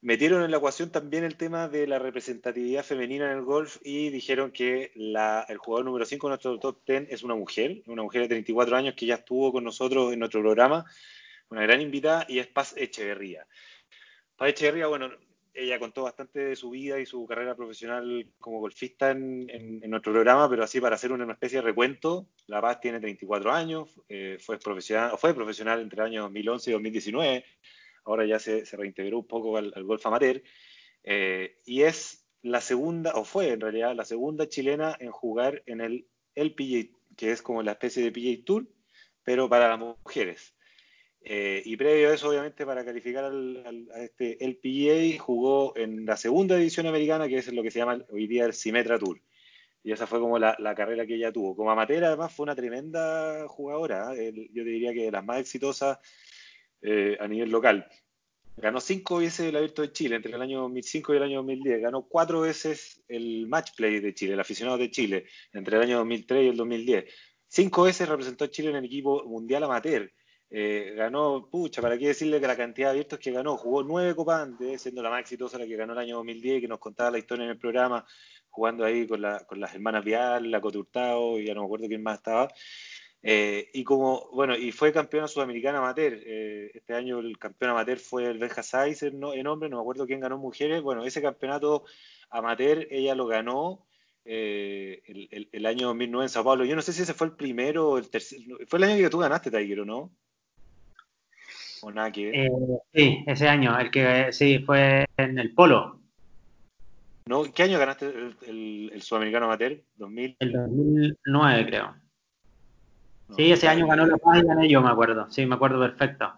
metieron en la ecuación también el tema de la representatividad femenina en el golf y dijeron que la, el jugador número 5 de nuestro top 10 es una mujer, una mujer de 34 años que ya estuvo con nosotros en nuestro programa, una gran invitada, y es Paz Echeverría. Paz Echeverría, bueno, ella contó bastante de su vida y su carrera profesional como golfista en, en, nuestro programa, pero así para hacer una especie de recuento, La Paz tiene 34 años, eh, fue, profesional, fue profesional entre el año 2011 y 2019, ahora ya se, reintegró un poco al, golf amateur, eh, y es la segunda, o fue en realidad la segunda chilena en jugar en el LPGA, que es como la especie de PGA Tour, pero para las mujeres. Eh, y previo a eso, obviamente, para calificar al, a este LPGA, jugó en la segunda división americana, que es lo que se llama hoy día el Symetra Tour. Y esa fue como la, carrera que ella tuvo. Como amateur, además, fue una tremenda jugadora. ¿eh? yo te diría que de las más exitosas eh, a nivel local. Ganó cinco veces el Abierto de Chile entre el año 2005 y el año 2010. Ganó cuatro veces el Match Play de Chile, el aficionado de Chile, entre el año 2003 y el 2010. Cinco veces representó a Chile en el equipo mundial amateur. Eh, ganó, pucha, para qué decirle que la cantidad de abiertos que ganó, jugó nueve Copas antes, siendo la más exitosa la que ganó el año 2010, que nos contaba la historia en el programa, jugando ahí con, la, con las hermanas Vial, la Coturtao, y ya no me acuerdo quién más estaba. Eh, y como, bueno, y fue campeona sudamericana amateur. Eh, este año el campeón amateur fue el Benja Saizer ¿no? en hombre, no me acuerdo quién ganó mujeres. Bueno, ese campeonato amateur ella lo ganó eh, el, año 2009 en Sao Paulo. Yo no sé si ese fue el primero o el tercer. Fue el año que tú ganaste, Tiger, ¿o no? ¿O nada que sí, ese año, el que sí fue en el Polo. ¿No? ¿Qué año ganaste el, sudamericano amateur? ¿2000? El 2009, creo. Sí, ese año ganó la paz y gané yo, me acuerdo. Sí, me acuerdo perfecto.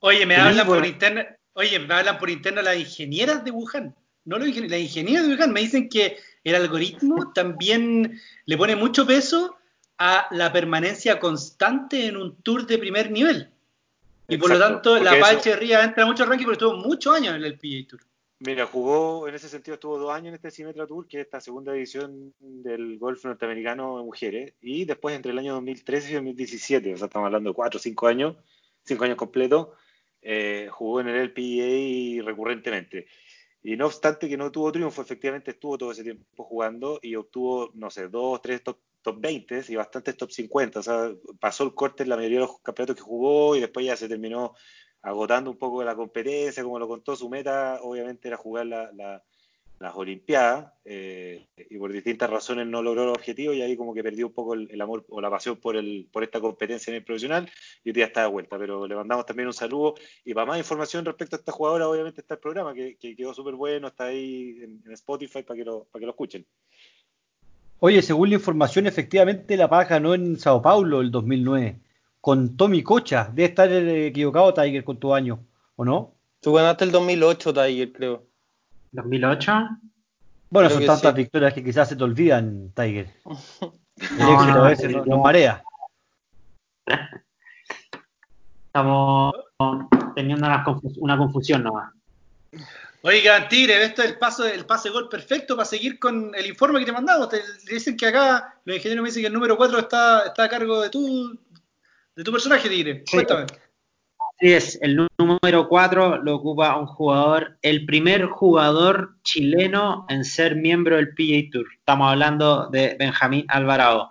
Oye, me hablan por interno, oye, me hablan por interno las ingenieras de Wuhan. No los las ingenieras de Wuhan me dicen que el algoritmo también le pone mucho peso a la permanencia constante en un tour de primer nivel. Y por lo tanto, la Paz Echeverría entra mucho ranking porque estuvo muchos años en el PGA Tour. Mira, jugó, en ese sentido estuvo dos años en este Symetra Tour, que es esta segunda edición del golf norteamericano de mujeres, y después entre el año 2013 y 2017, o sea, estamos hablando de cuatro o cinco años, cinco años completos, eh, jugó en el LPA recurrentemente. Y no obstante que no tuvo triunfo, efectivamente estuvo todo ese tiempo jugando y obtuvo, no sé, dos, tres top, top 20 y bastantes top 50. O sea, pasó el corte en la mayoría de los campeonatos que jugó y después ya se terminó agotando un poco la competencia, como lo contó, su meta obviamente era jugar las Olimpiadas eh, y por distintas razones no logró el objetivo y ahí como que perdió un poco el, amor o la pasión por, el, por esta competencia en el profesional y hoy día está de vuelta, pero le mandamos también un saludo y para más información respecto a esta jugadora obviamente está el programa que, quedó súper bueno, está ahí en, Spotify para que, lo, para que lo escuchen. Oye, según la información, efectivamente La Paz ganó en Sao Paulo el 2009 con Tommy Cocha. Debe estar equivocado, Tiger, con tu año, ¿o no? Tú ganaste el 2008, Tiger, creo. ¿2008? Bueno, son tantas victorias que quizás se te olvidan, Tiger. El éxito a veces nos marea. Estamos teniendo una, confusión nomás. Oigan, Tigre, esto es el paso, el pase gol perfecto para seguir con el informe que te mandamos. Te dicen que acá los ingenieros me dicen que el número 4 está, está a cargo de tú, de tu personaje, Tigre. Cuéntame. Así es, el número 4 lo ocupa un jugador, el primer jugador chileno en ser miembro del PGA Tour. Estamos hablando de Benjamín Alvarado.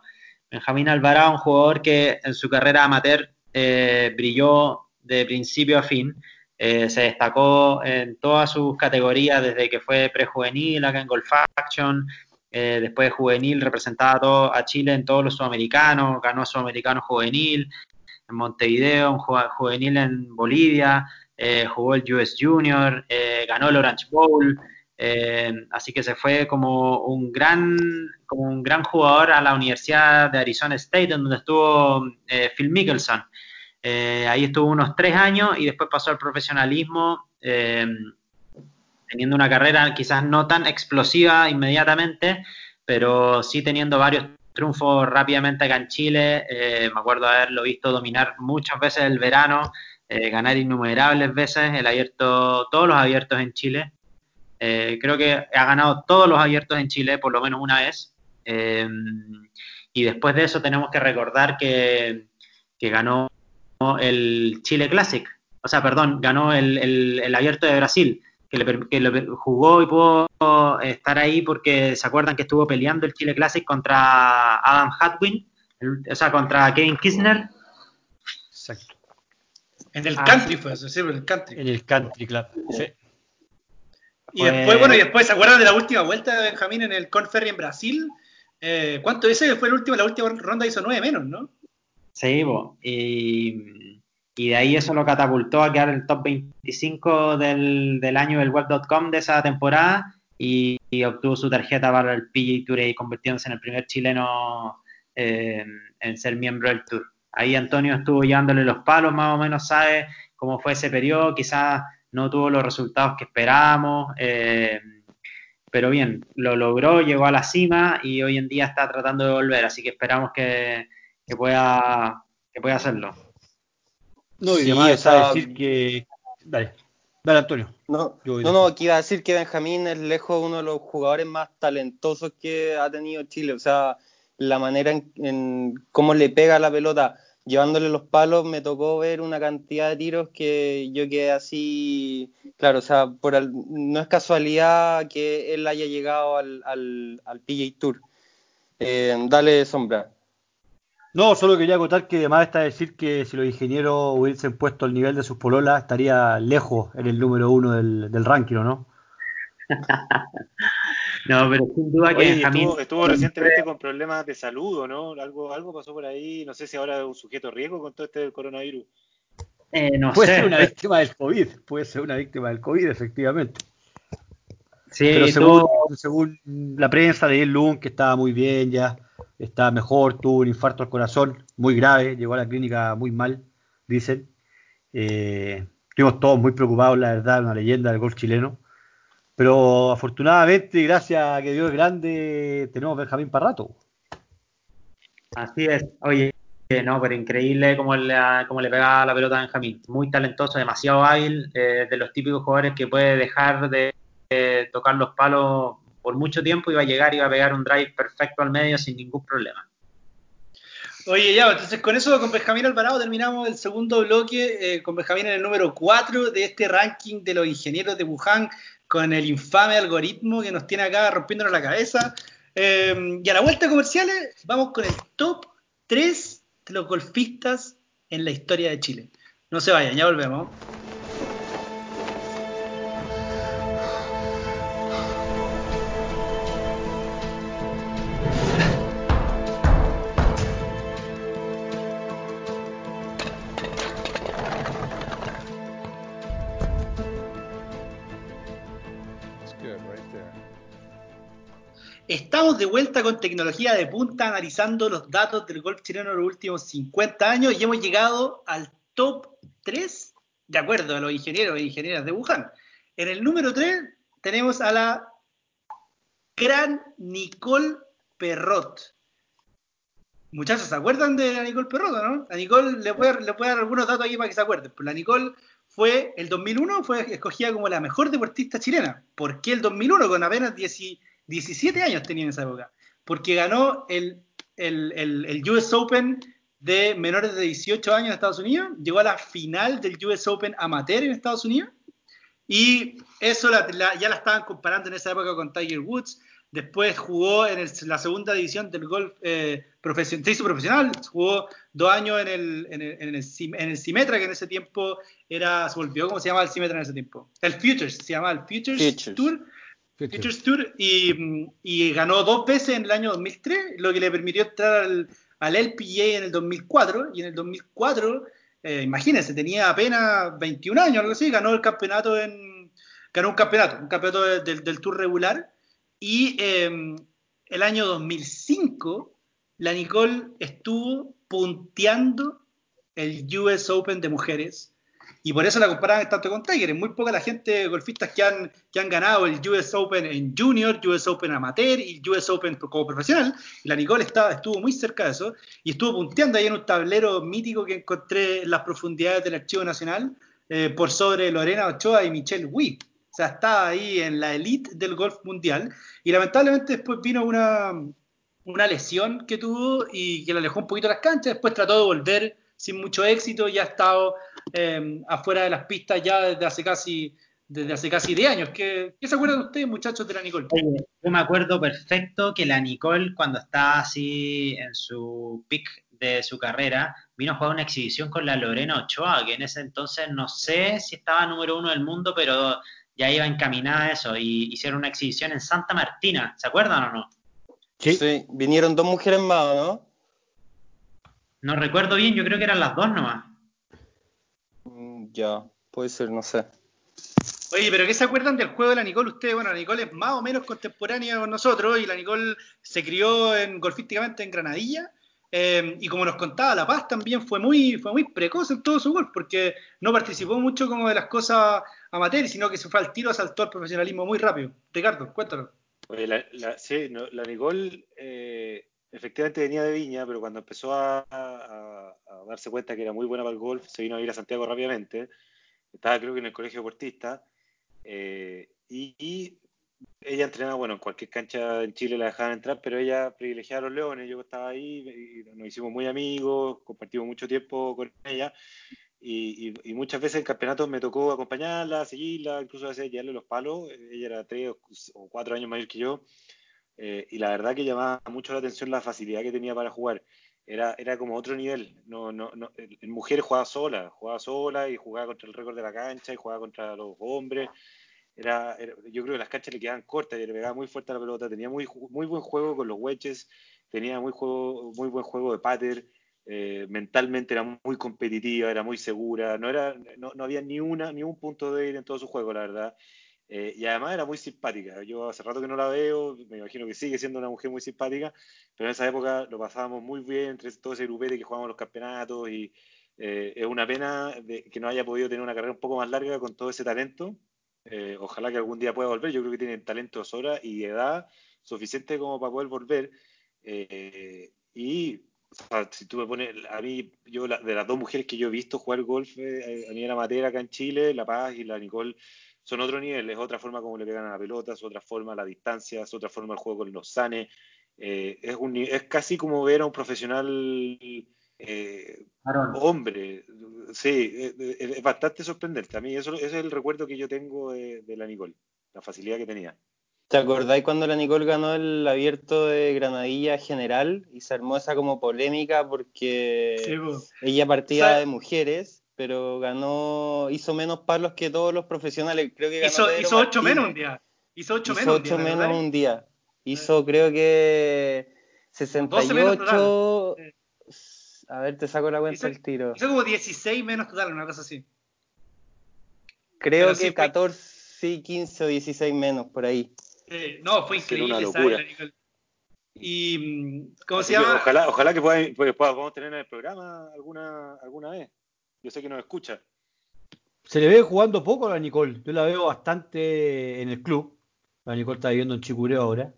Benjamín Alvarado, un jugador que en su carrera amateur eh, brilló de principio a fin. Eh, se destacó en todas sus categorías, desde que fue prejuvenil acá en Golf Action, eh, después juvenil representaba a, Chile en todos los sudamericanos, ganó sudamericano juvenil, en Montevideo, un juvenil en Bolivia, eh, jugó el US Junior, eh, ganó el Orange Bowl, así que se fue como un gran como un gran jugador a la Universidad de Arizona State, donde estuvo Phil Mickelson. Ahí estuvo unos tres años y después pasó al profesionalismo, teniendo una carrera quizás no tan explosiva inmediatamente, pero sí teniendo varios triunfo rápidamente acá en Chile. Eh, me acuerdo haberlo visto dominar muchas veces el verano, eh, ganar innumerables veces el abierto, todos los abiertos en Chile. Eh, creo que ha ganado todos los abiertos en Chile por lo menos una vez. y después de eso tenemos que recordar que, ganó el Chile Classic. O sea, perdón, ganó el, el abierto de Brasil, que, le, que le jugó y pudo estar ahí porque se acuerdan que estuvo peleando el Chile Classic contra Adam Hadwin, o sea, contra Kevin Kisner. Exacto. En el Ah, country fue eso, sí, en el country. En el Country Club. Sí. Y después, bueno, y después, ¿se acuerdan de la última vuelta de Benjamín en el Conferry en Brasil? Eh, ¿Cuánto? Ese fue el último, la última ronda hizo nueve menos, ¿no? Sí, po, y, y de ahí eso lo catapultó a quedar en el top 25 del, del año del web.com de esa temporada y, obtuvo su tarjeta para el PGA Tour y convirtiéndose en el primer chileno eh, en ser miembro del Tour. Ahí Antonio estuvo llevándole los palos, más o menos sabe cómo fue ese periodo, quizás no tuvo los resultados que esperábamos, eh, pero bien, lo logró, llegó a la cima y hoy en día está tratando de volver, así que esperamos que, que pueda, que pueda hacerlo. No, y Sí, además o está sea, decir que. Dale, dale, Antonio. No, no, no, que iba a decir que Benjamín es lejos uno de los jugadores más talentosos que ha tenido Chile. O sea, la manera en, en cómo le pega la pelota, llevándole los palos, me tocó ver una cantidad de tiros que yo quedé así. Claro, o sea, por al- no es casualidad que él haya llegado al, al, al PGA Tour. Eh, dale sombra. No, solo quería acotar que además está decir que si los ingenieros hubiesen puesto el nivel de sus pololas, estaría lejos en el número uno del, del ranking, ¿o ¿no? No, pero sin duda que Oye, Benjamín estuvo, estuvo recientemente con problemas de salud, ¿o ¿no? Algo, algo pasó por ahí. No sé si ahora es un sujeto riesgo con todo este del coronavirus. eh, no Puede sé, ser una víctima del COVID, puede ser una víctima del COVID, efectivamente. Sí, Pero según, según la prensa de Lund, que estaba muy bien ya, está mejor, tuvo un infarto al corazón muy grave, llegó a la clínica muy mal, dicen. Eh, estuvimos todos muy preocupados, la verdad, una leyenda del golf chileno. Pero afortunadamente, gracias a que Dios es grande, tenemos Benjamín para rato. Así es. Oye, no, pero increíble cómo le, cómo le pega la pelota a Benjamín. Muy talentoso, demasiado hábil, eh, de los típicos jugadores que puede dejar de tocar los palos por mucho tiempo va a llegar y va a pegar un drive perfecto al medio sin ningún problema. Oye, ya, entonces con eso, con Benjamín Alvarado, terminamos el segundo bloque, eh, con Benjamín en el número 4 de este ranking de los ingenieros de Wuhan, con el infame algoritmo que nos tiene acá rompiéndonos la cabeza. Eh, y a la vuelta comerciales, vamos con el top 3 de los golfistas en la historia de Chile. No se vayan, ya volvemos. Estamos de vuelta con tecnología de punta, analizando los datos del golf chileno de los últimos 50 años y hemos llegado al top 3, de acuerdo a los ingenieros e ingenieras de Wuhan. En el número 3 tenemos a la gran Nicole Perrot. Muchachos, ¿se acuerdan de la Nicole Perrot, no? La Nicole, a, le voy a dar algunos datos aquí para que se acuerden. Pues la Nicole fue, el 2001 fue escogida como la mejor deportista chilena. ¿Por qué el 2001? Con apenas 10 17 años tenía en esa época, porque ganó el, el, el, el, US Open de menores de 18 años en Estados Unidos, llegó a la final del US Open amateur en Estados Unidos, y eso la, la, ya la estaban comparando en esa época con Tiger Woods, después jugó en el, la segunda división del golf eh, profesional, se hizo profesional, jugó dos años en el, en, el, en, el, en el Simetra, que en ese tiempo era, se volvió, ¿cómo se llamaba el Simetra en ese tiempo? El Futures, se llamaba el Futures, Futures. Tour, Tour y, ganó dos veces en el año 2003, lo que le permitió entrar al, al LPGA en el 2004 y en el 2004, eh, imagínense, tenía apenas 21 años, así, ganó el campeonato en ganó un campeonato, un campeonato de, de, del Tour regular y eh, el año 2005 la Nicole estuvo punteando el US Open de mujeres y por eso la comparaban tanto con Tiger. Es muy poca la gente, golfistas que han, que han ganado el US Open en Junior, US Open Amateur y US Open como profesional. Y la Nicole estaba, estuvo muy cerca de eso y estuvo punteando ahí en un tablero mítico que encontré en las profundidades del Archivo Nacional eh, por sobre Lorena Ochoa y Michelle Wee. O sea, estaba ahí en la elite del golf mundial y lamentablemente después vino una, una lesión que tuvo y que la alejó un poquito las canchas. Después trató de volver sin mucho éxito, ya ha estado eh, afuera de las pistas ya desde hace casi desde hace casi 10 años. ¿Qué, qué se acuerdan ustedes, muchachos, de la Nicole? Oye, yo me acuerdo perfecto que la Nicole, cuando estaba así en su pick de su carrera, vino a jugar una exhibición con la Lorena Ochoa, que en ese entonces no sé si estaba número uno del mundo, pero ya iba encaminada a eso, y hicieron una exhibición en Santa Martina, ¿se acuerdan o no? Sí. Sí. vinieron dos mujeres más, ¿no? No recuerdo bien, yo creo que eran las dos nomás. Ya, puede ser, no sé. Oye, pero ¿qué se acuerdan del juego de la Nicole? Ustedes, bueno, la Nicole es más o menos contemporánea con nosotros y la Nicole se crió en, golfísticamente en Granadilla. eh, y como nos contaba La Paz, también fue muy, fue muy precoz en todo su golf, porque no participó mucho como de las cosas amateur, sino que se fue al tiro, saltó al profesionalismo muy rápido. Ricardo, cuéntanos. Oye, la, la- sí, no, la Nicole eh, efectivamente venía de Viña, pero cuando empezó a, darse cuenta que era muy buena para el golf, se vino a ir a Santiago rápidamente. Estaba creo que en el colegio deportista. eh, y, ella entrenaba, bueno, en cualquier cancha en Chile la dejaban entrar, pero ella privilegiaba a los leones. Yo estaba ahí y nos hicimos muy amigos, compartimos mucho tiempo con ella. Y, muchas veces en campeonatos me tocó acompañarla, seguirla, incluso a veces los palos. Ella era tres o cuatro años mayor que yo. Eh, y la verdad que llamaba mucho la atención la facilidad que tenía para jugar. Era, era como otro nivel. No, no, no, en mujeres jugaba sola, jugaba sola y jugaba contra el récord de la cancha y jugaba contra los hombres. Era, yo creo que las canchas le quedaban cortas y le pegaba muy fuerte a la pelota. Tenía muy, muy buen juego con los wedges, tenía muy, juego, muy buen juego de pater. eh, mentalmente era muy competitiva, era muy segura. No, era, no, no había ni, una, ni un punto débil en todo su juego, la verdad. Eh, y además era muy simpática. Yo hace rato que no la veo, me imagino que sigue siendo una mujer muy simpática, pero en esa época lo pasábamos muy bien entre todo ese grupete que jugábamos los campeonatos y eh, es una pena de que no haya podido tener una carrera un poco más larga con todo ese talento. Eh, ojalá que algún día pueda volver. Yo creo que tiene talento sobra y edad suficiente como para poder volver. Eh, y o sea, si tú me pones, a mí, yo la- de las dos mujeres que yo he visto jugar golf eh, a amateur acá en Chile, La Paz y la Nicole, son otro nivel, es otra forma como le pegan a la pelota, es otra forma la distancia, es otra forma el juego con los sanes. Eh, es, un, es casi como ver a un profesional eh, hombre. Sí, es, es bastante sorprendente. A mí eso, ese es el recuerdo que yo tengo de, de la Nicole, la facilidad que tenía. ¿Te acordáis cuando la Nicole ganó el abierto de Granadilla General y se armó esa como polémica porque Sí, ella partía ¿Sabes? de mujeres, pero ganó, hizo menos palos que todos los profesionales. Creo que ganó Hizo, Pedro hizo ocho menos un día. Hizo ocho Hizo menos un día. ocho ¿te menos un día. Hizo creo que 12 menos 68. total. A ver, te saco la cuenta Hizo- al tiro. Hizo como 16 menos total, una cosa así. Creo pero sí que fue- 14, 15 o 16 menos por ahí. Eh, no, fue una increíble esa locura. Y, mm, ¿cómo Así se que llama? ojalá, ojalá que pueda- pues, podamos tener en el programa alguna, alguna vez. Yo sé que nos escucha. Se le ve jugando poco a la Nicole. Yo la veo bastante en el club. La Nicole está viviendo en Chicureo ahora.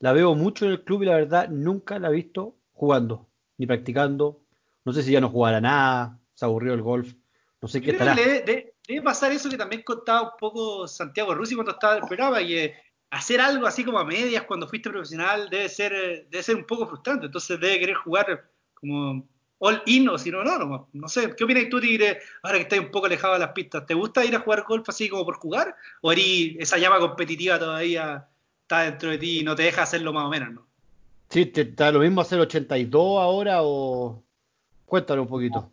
La veo mucho en el club y la verdad nunca la he visto jugando, ni practicando. No sé si ya no jugará nada, se aburrió el golf. No sé Yo qué estará. debe, debe- debe pasar eso que también contaba un poco Santiago Rusi cuando estaba en el programa, y eh, hacer algo así como a medias cuando fuiste profesional debe ser, eh, debe ser un poco frustrante. Entonces debe querer jugar como all in o si no, no, no. No sé, ¿qué opinas tú, Tigre, ahora que estás un poco alejado de las pistas? ¿Te gusta ir a jugar golf así como por jugar? ¿O eres esa llama competitiva todavía está dentro de ti y no te deja hacerlo más o menos, no? Sí, te está lo mismo hacer 82 ahora o cuéntalo un poquito.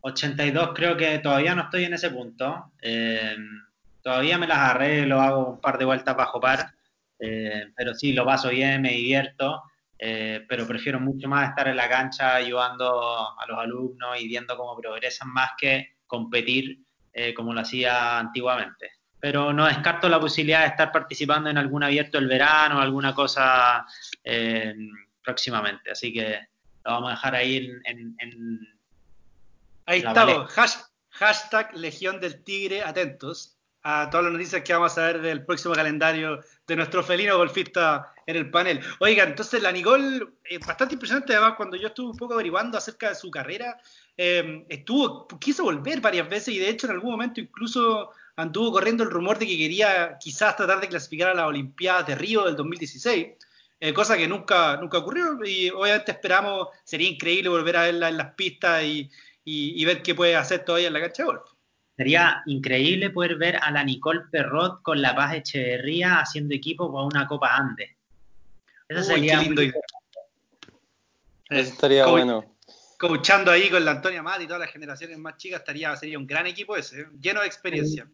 82 creo que todavía no estoy en ese punto. Eh, todavía me las arreglo, hago un par de vueltas bajo par, eh, pero sí, lo paso bien, me divierto, eh, pero prefiero mucho más estar en la cancha ayudando a los alumnos y viendo cómo progresan más que competir eh, como lo hacía antiguamente. Pero no descarto la posibilidad de estar participando en algún abierto el verano, alguna cosa eh, próximamente. Así que lo vamos a dejar ahí en- en- en Ahí estamos. Hash- hashtag Legión del Tigre, atentos a todas las noticias que vamos a ver del próximo calendario de nuestro felino golfista en el panel. Oigan, entonces la Nicole, eh, bastante impresionante además cuando yo estuve un poco averiguando acerca de su carrera, eh, estuvo, quiso volver varias veces y de hecho en algún momento incluso anduvo corriendo el rumor de que quería quizás tratar de clasificar a las Olimpiadas de Río del 2016. eh, cosa que nunca, nunca ocurrió y obviamente esperamos, sería increíble volver a verla en las pistas y, y, y ver qué puede hacer todavía en la cancha de golf. Sería increíble poder ver a la Nicole Perrot con la Paz Echeverría haciendo equipo para una Copa Andes. Eso sería lindo. Eso estaría bueno. Coachando ahí con la Antonia Mati y todas las generaciones más chicas, estaría, sería un gran equipo ese, ¿eh? lleno de experiencia.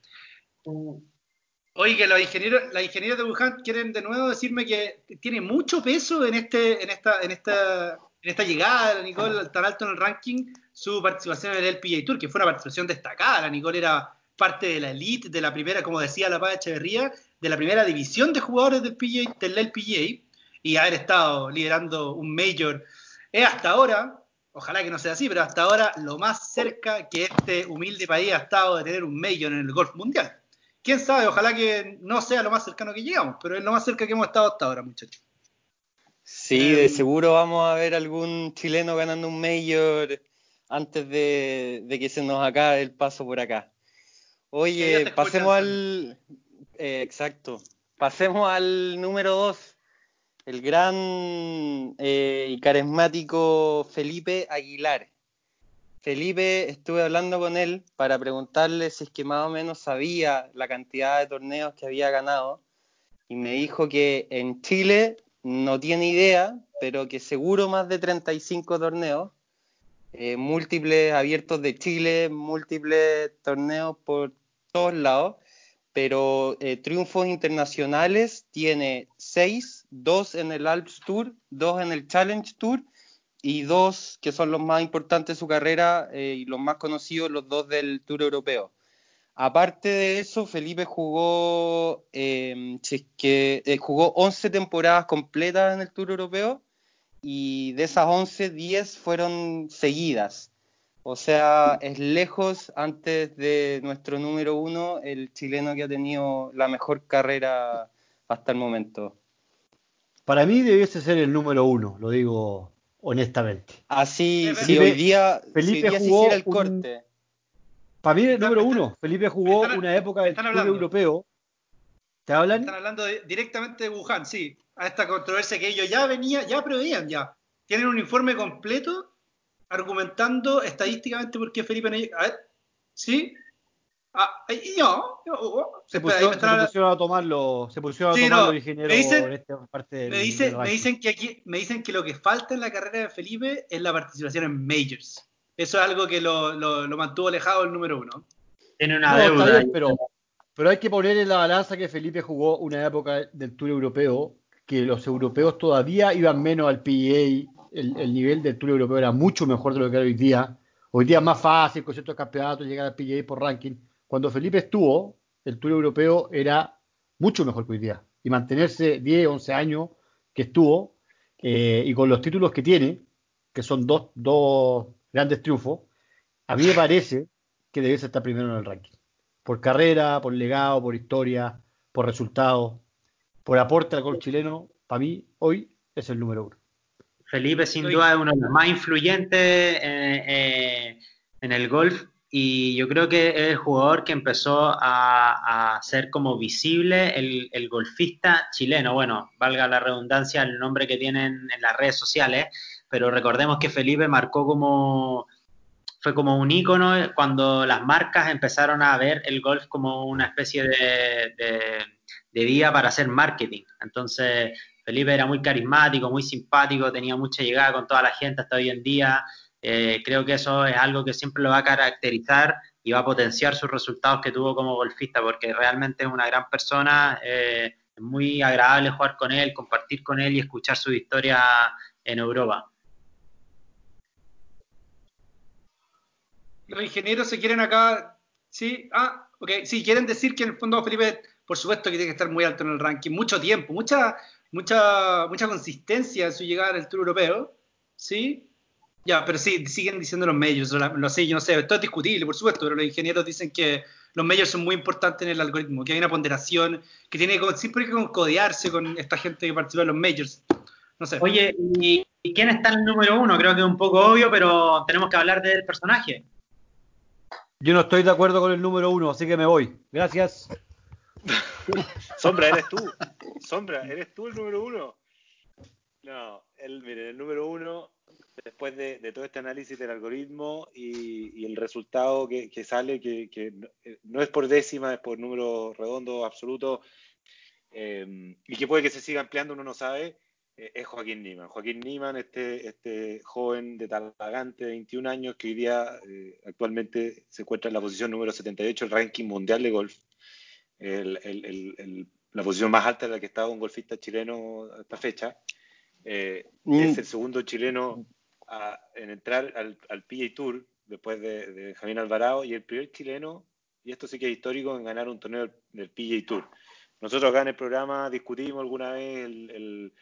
Oye, que los ingenieros, las ingenieros de Wuhan quieren de nuevo decirme que tiene mucho peso en este, en esta, en esta, en esta llegada de Nicole tan alto en el ranking, su participación en el LPGA Tour, que fue una participación destacada. La Nicole era parte de la elite, de la primera, como decía la Paz Echeverría, de la primera división de jugadores del, PGA, del LPGA, y haber estado liderando un major. Es hasta ahora, ojalá que no sea así, pero hasta ahora lo más cerca que este humilde país ha estado de tener un major en el golf mundial quién sabe, ojalá que no sea lo más cercano que llegamos, pero es lo más cerca que hemos estado hasta ahora, muchachos. Sí, de seguro vamos a ver algún chileno ganando un mayor antes de, que se nos acabe el paso por acá. Oye, pasemos al... Eh, exacto. Pasemos al número dos. El gran eh, y carismático Felipe Aguilar. Felipe, estuve hablando con él para preguntarle si es que más o menos sabía la cantidad de torneos que había ganado y me dijo que en Chile no tiene idea, pero que seguro más de 35 torneos, eh, múltiples abiertos de Chile, múltiples torneos por todos lados, pero eh, triunfos internacionales tiene 6, 2 en el Alps Tour, 2 en el Challenge Tour y dos que son los más importantes de su carrera eh, y los más conocidos, los dos del Tour Europeo. Aparte de eso, Felipe jugó, eh, que, eh, jugó 11 temporadas completas en el Tour Europeo y de esas 11, 10 fueron seguidas. O sea, es lejos antes de nuestro número uno, el chileno que ha tenido la mejor carrera hasta el momento. Para mí debiese ser el número uno, lo digo honestamente. Así, si hoy día, Felipe jugó el corte. Para mí el número uno, Felipe jugó una época del Tour europeo. ¿Te hablan? Están hablando directamente de Wuhan, sí. A esta controversia que ellos ya venían, ya preveían ya. Tienen un informe completo argumentando estadísticamente por qué Felipe no A ver, ¿sí? Ah, y yo, se, pusieron, a tomarlo, se pusieron a tomarlo me dicen, esta parte me, dicen que aquí, me dicen que lo que falta en la carrera de Felipe es la participación en majors. Eso es algo que lo, lo, mantuvo alejado el número uno. Tiene una deuda. pero, pero hay que poner en la balanza que Felipe jugó una época del Tour Europeo, que los europeos todavía iban menos al PGA, el, el nivel del Tour Europeo era mucho mejor de lo que era hoy día. Hoy día es más fácil con ciertos campeonatos llegar al PGA por ranking cuando Felipe estuvo, el Tour Europeo era mucho mejor que hoy día. Y mantenerse 10, 11 años que estuvo, eh, y con los títulos que tiene, que son dos, dos grandes triunfos, a mí me parece que debe estar primero en el ranking. Por carrera, por legado, por historia, por resultados, por aporte al gol chileno, para mí hoy es el número uno. Felipe sin duda es uno de los más influyentes eh, eh, en el golf y yo creo que es el jugador que empezó a, ser como visible el, golfista chileno. Bueno, valga la redundancia el nombre que tienen en las redes sociales, pero recordemos que Felipe marcó como fue como un ícono cuando las marcas empezaron a ver el golf como una especie de, de vía para hacer marketing. Entonces, Felipe era muy carismático, muy simpático, tenía mucha llegada con toda la gente hasta hoy en día. Eh, creo que eso es algo que siempre lo va a caracterizar y va a potenciar sus resultados que tuvo como golfista, porque realmente es una gran persona, eh, es muy agradable jugar con él, compartir con él y escuchar su historia en Europa. Los ingenieros se quieren acá, sí, ah, ok, sí, quieren decir que en el fondo Felipe, por supuesto que tiene que estar muy alto en el ranking, mucho tiempo, mucha, mucha, mucha consistencia en su llegada al Tour Europeo, sí, ya, pero sí, siguen diciendo los medios, lo, sé, yo no sé, esto es discutible, por supuesto, pero los ingenieros dicen que los medios son muy importantes en el algoritmo, que hay una ponderación, que tiene que, siempre que codearse con esta gente que participa en los medios. No sé. Oye, ¿y, quién está en el número uno? Creo que es un poco obvio, pero tenemos que hablar del personaje. Yo no estoy de acuerdo con el número uno, así que me voy. Gracias. Sombra, eres tú. Sombra, eres tú el número uno. No, el, mire, el número uno después de, todo este análisis del algoritmo y, el, resultado que, sale, que, eh, no es por décima, es por número redondo absoluto, eh, y que puede que se siga ampliando, uno no sabe, es Joaquín Niman. Joaquín Niman, este, este joven de Talagante, 21 años, que hoy día actualmente se encuentra en la posición número 78 del ranking mundial de golf, la posición más alta en la que estaba un golfista chileno a esta fecha. Es mm. el segundo chileno en entrar al, al PGA Tour después de, de Javier Alvarado y el primer chileno, y esto sí que es histórico, en ganar un torneo del PGA Tour. Nosotros acá en el programa discutimos alguna vez el,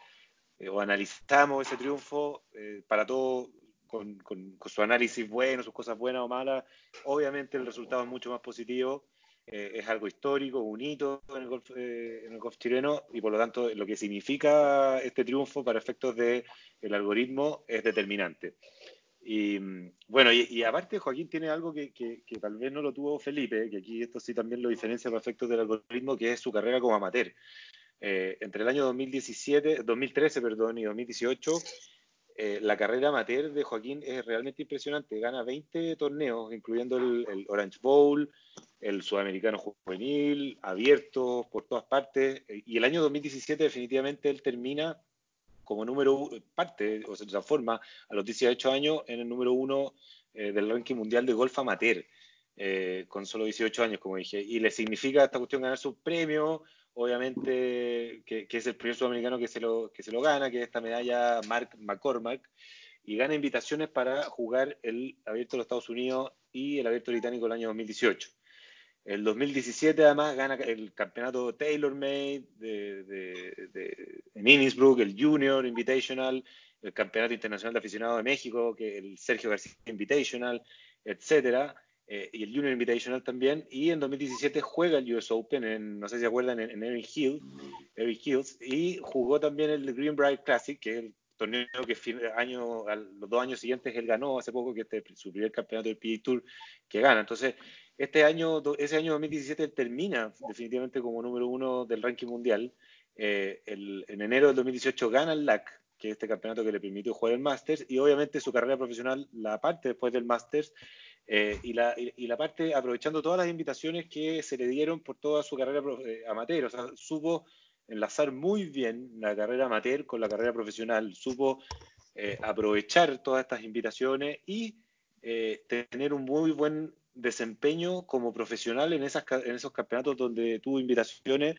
eh, o analizamos ese triunfo eh, para todo con, con, su análisis bueno, sus cosas buenas o malas. Obviamente el resultado es mucho más positivo eh, es algo histórico, un hito en el, golf, eh, en el golf chileno y por lo tanto lo que significa este triunfo para efectos del el algoritmo es determinante. Y bueno, y, aparte Joaquín tiene algo que, que, tal vez no lo tuvo Felipe, que aquí esto sí también lo diferencia para efectos del algoritmo, que es su carrera como amateur. Eh, entre el año 2017, 2013 perdón, y 2018 eh, la carrera amateur de Joaquín es realmente impresionante. Gana 20 torneos, incluyendo el, Orange Bowl, el Sudamericano Juvenil, abiertos por todas partes. Eh, y el año 2017 definitivamente él termina como número parte, o se transforma a los 18 años en el número uno eh, del ranking mundial de golf amateur, con solo 18 años, como dije. Y le significa a esta cuestión ganar su premio, obviamente, que, es el primer sudamericano que se, lo, que se lo gana, que es esta medalla Mark McCormack, y gana invitaciones para jugar el Abierto de los Estados Unidos y el Abierto Británico el año 2018. El 2017 además gana el campeonato TaylorMade de, de, en Innisbrook, el Junior Invitational, el Campeonato Internacional de Aficionados de México, que el Sergio García Invitational, etcétera. Eh, y el Junior Invitational también, y en 2017 juega el US Open, en, no sé si se acuerdan, en, en Erin, Hill, Hills, y jugó también el Greenbrier Classic, que es el torneo que año, los dos años siguientes él ganó hace poco, que este su primer campeonato del PGA Tour que gana. Entonces, este año, ese año 2017 termina definitivamente como número uno del ranking mundial. Eh, en enero del 2018 gana el LAC, que es este campeonato que le permitió jugar el Masters, y obviamente su carrera profesional, la parte después del Masters, eh, y, la, y, la, parte aprovechando todas las invitaciones que se le dieron por toda su carrera eh, amateur, o sea, supo enlazar muy bien la carrera amateur con la carrera profesional, supo eh, aprovechar todas estas invitaciones y tener un muy buen desempeño como profesional en, esas, en esos campeonatos donde tuvo invitaciones,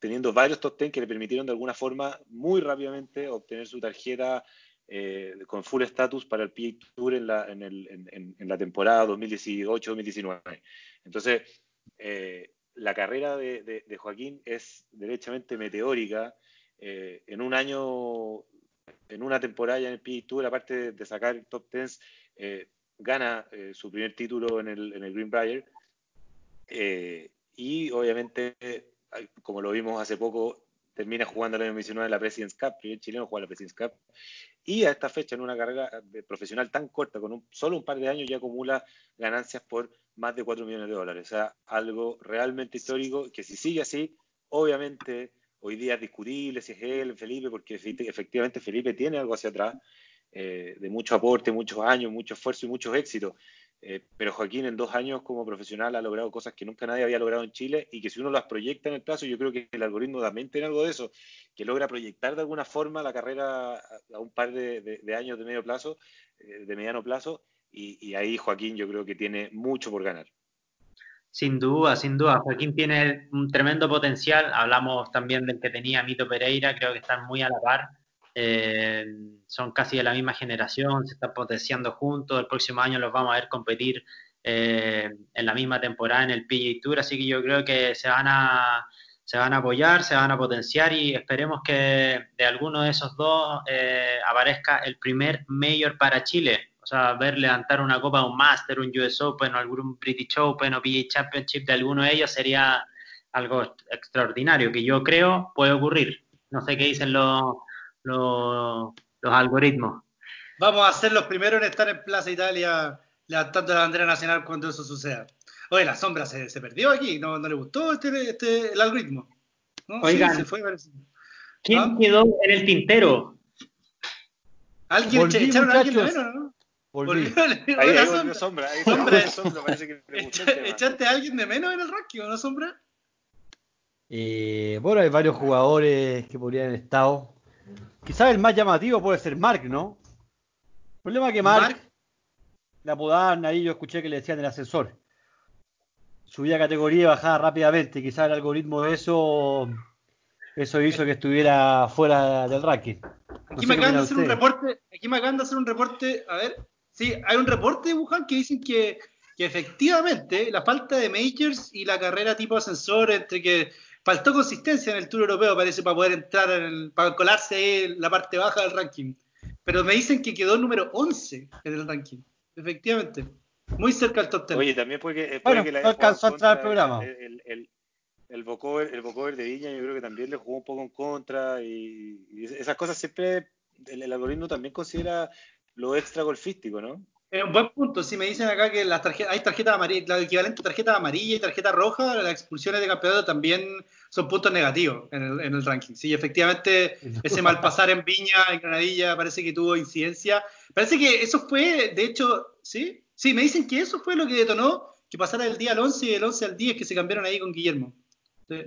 teniendo varios top ten que le permitieron de alguna forma muy rápidamente obtener su tarjeta eh, con full status para el PGA Tour en la, en, el, en, en la temporada 2018-2019. Entonces, eh, la carrera de, de, Joaquín es derechamente meteórica. Eh, en un año, en una temporada en el PGA Tour, aparte de, sacar el top 10, gana su primer título en el, en el Greenbrier. y obviamente, como lo vimos hace poco, termina jugando el año 19 en la President's Cup, primer chileno juega la President's Cup, y a esta fecha en una carrera profesional tan corta, con un, solo un par de años ya acumula ganancias por más de 4 millones de dólares. O sea, algo realmente histórico que si sigue así, obviamente hoy día es discutible si es él, Felipe, porque efectivamente Felipe tiene algo hacia atrás, eh, de mucho aporte, muchos años, mucho esfuerzo y muchos éxitos. Eh, pero Joaquín en dos años como profesional ha logrado cosas que nunca nadie había logrado en Chile y que si uno las proyecta en el plazo, yo creo que el algoritmo también tiene algo de eso, que logra proyectar de alguna forma la carrera a un par de, años de medio plazo, eh, de mediano plazo, y, ahí Joaquín yo creo que tiene mucho por ganar. Sin duda, sin duda. Joaquín tiene un tremendo potencial. Hablamos también del que tenía Mito Pereira, creo que están muy a la par. Eh, son casi de la misma generación, se están potenciando juntos, el próximo año los vamos a ver competir eh, en la misma temporada en el PGA Tour, así que yo creo que se van a se van a apoyar, se van a potenciar y esperemos que de alguno de esos dos eh, aparezca el primer mayor para Chile. O sea, ver levantar una copa, un Master, un US Open o algún British Open o PGA Championship de alguno de ellos sería algo extraordinario que yo creo puede ocurrir. No sé qué dicen los, los, algoritmos. Vamos a ser los primeros en estar en Plaza Italia levantando la bandera nacional cuando eso suceda. Oye, la sombra se, perdió aquí, ¿No, le gustó este, este, el algoritmo. Oigan, ¿quién ¿Ah? quedó en el tintero? ¿Alguien echaron a alguien de menos, no? Volví. Volvió, Ahí, ahí volvió Sombra. sombra. Ahí Sombra. sombra. Parece que le gustó el Echa- tema. ¿Echaste a alguien de menos en el ranking o no, Sombra? Eh, bueno, hay varios jugadores que podrían haber estado. Quizás el más llamativo puede ser Mark, ¿no? El problema es que Mark, Mark. le apodaban ahí, yo escuché que le decían el ascensor. Subía categoría y bajaba rápidamente. Quizás el algoritmo de eso, eso hizo que estuviera fuera del ranking. No Aquí me acaban de hacer un reporte, aquí me acaban de hacer un reporte, a ver, sí, hay un reporte de Wuhan que dicen que, que efectivamente la falta de majors y la carrera tipo ascensor entre que faltó consistencia en el Tour Europeo parece para poder entrar en el, para colarse ahí en la parte baja del ranking. Pero me dicen que quedó número 11 en el ranking, efectivamente, muy cerca del top 10. Oye, también puede que, puede Bueno, que jugado alcanzó a en entrar al programa. El, el, el, el vocover, el vocover de Viña, yo creo que también le jugó un poco en contra. Y, y esas cosas siempre, el, el algoritmo también considera lo extra golfístico, ¿no? Es un buen punto. Si me dicen acá que las tarjetas, hay tarjetas amarillas, la equivalente a tarjeta amarilla y tarjeta roja, las expulsiones de campeonato también son puntos negativos en el, en el ranking. Sí, efectivamente, ese mal pasar en Viña, en Granadilla, parece que tuvo incidencia. Parece que eso fue, de hecho, ¿sí? Sí, me dicen que eso fue lo que detonó que pasara del día al 11 y del 11 al 10 que se cambiaron ahí con Guillermo. Sí.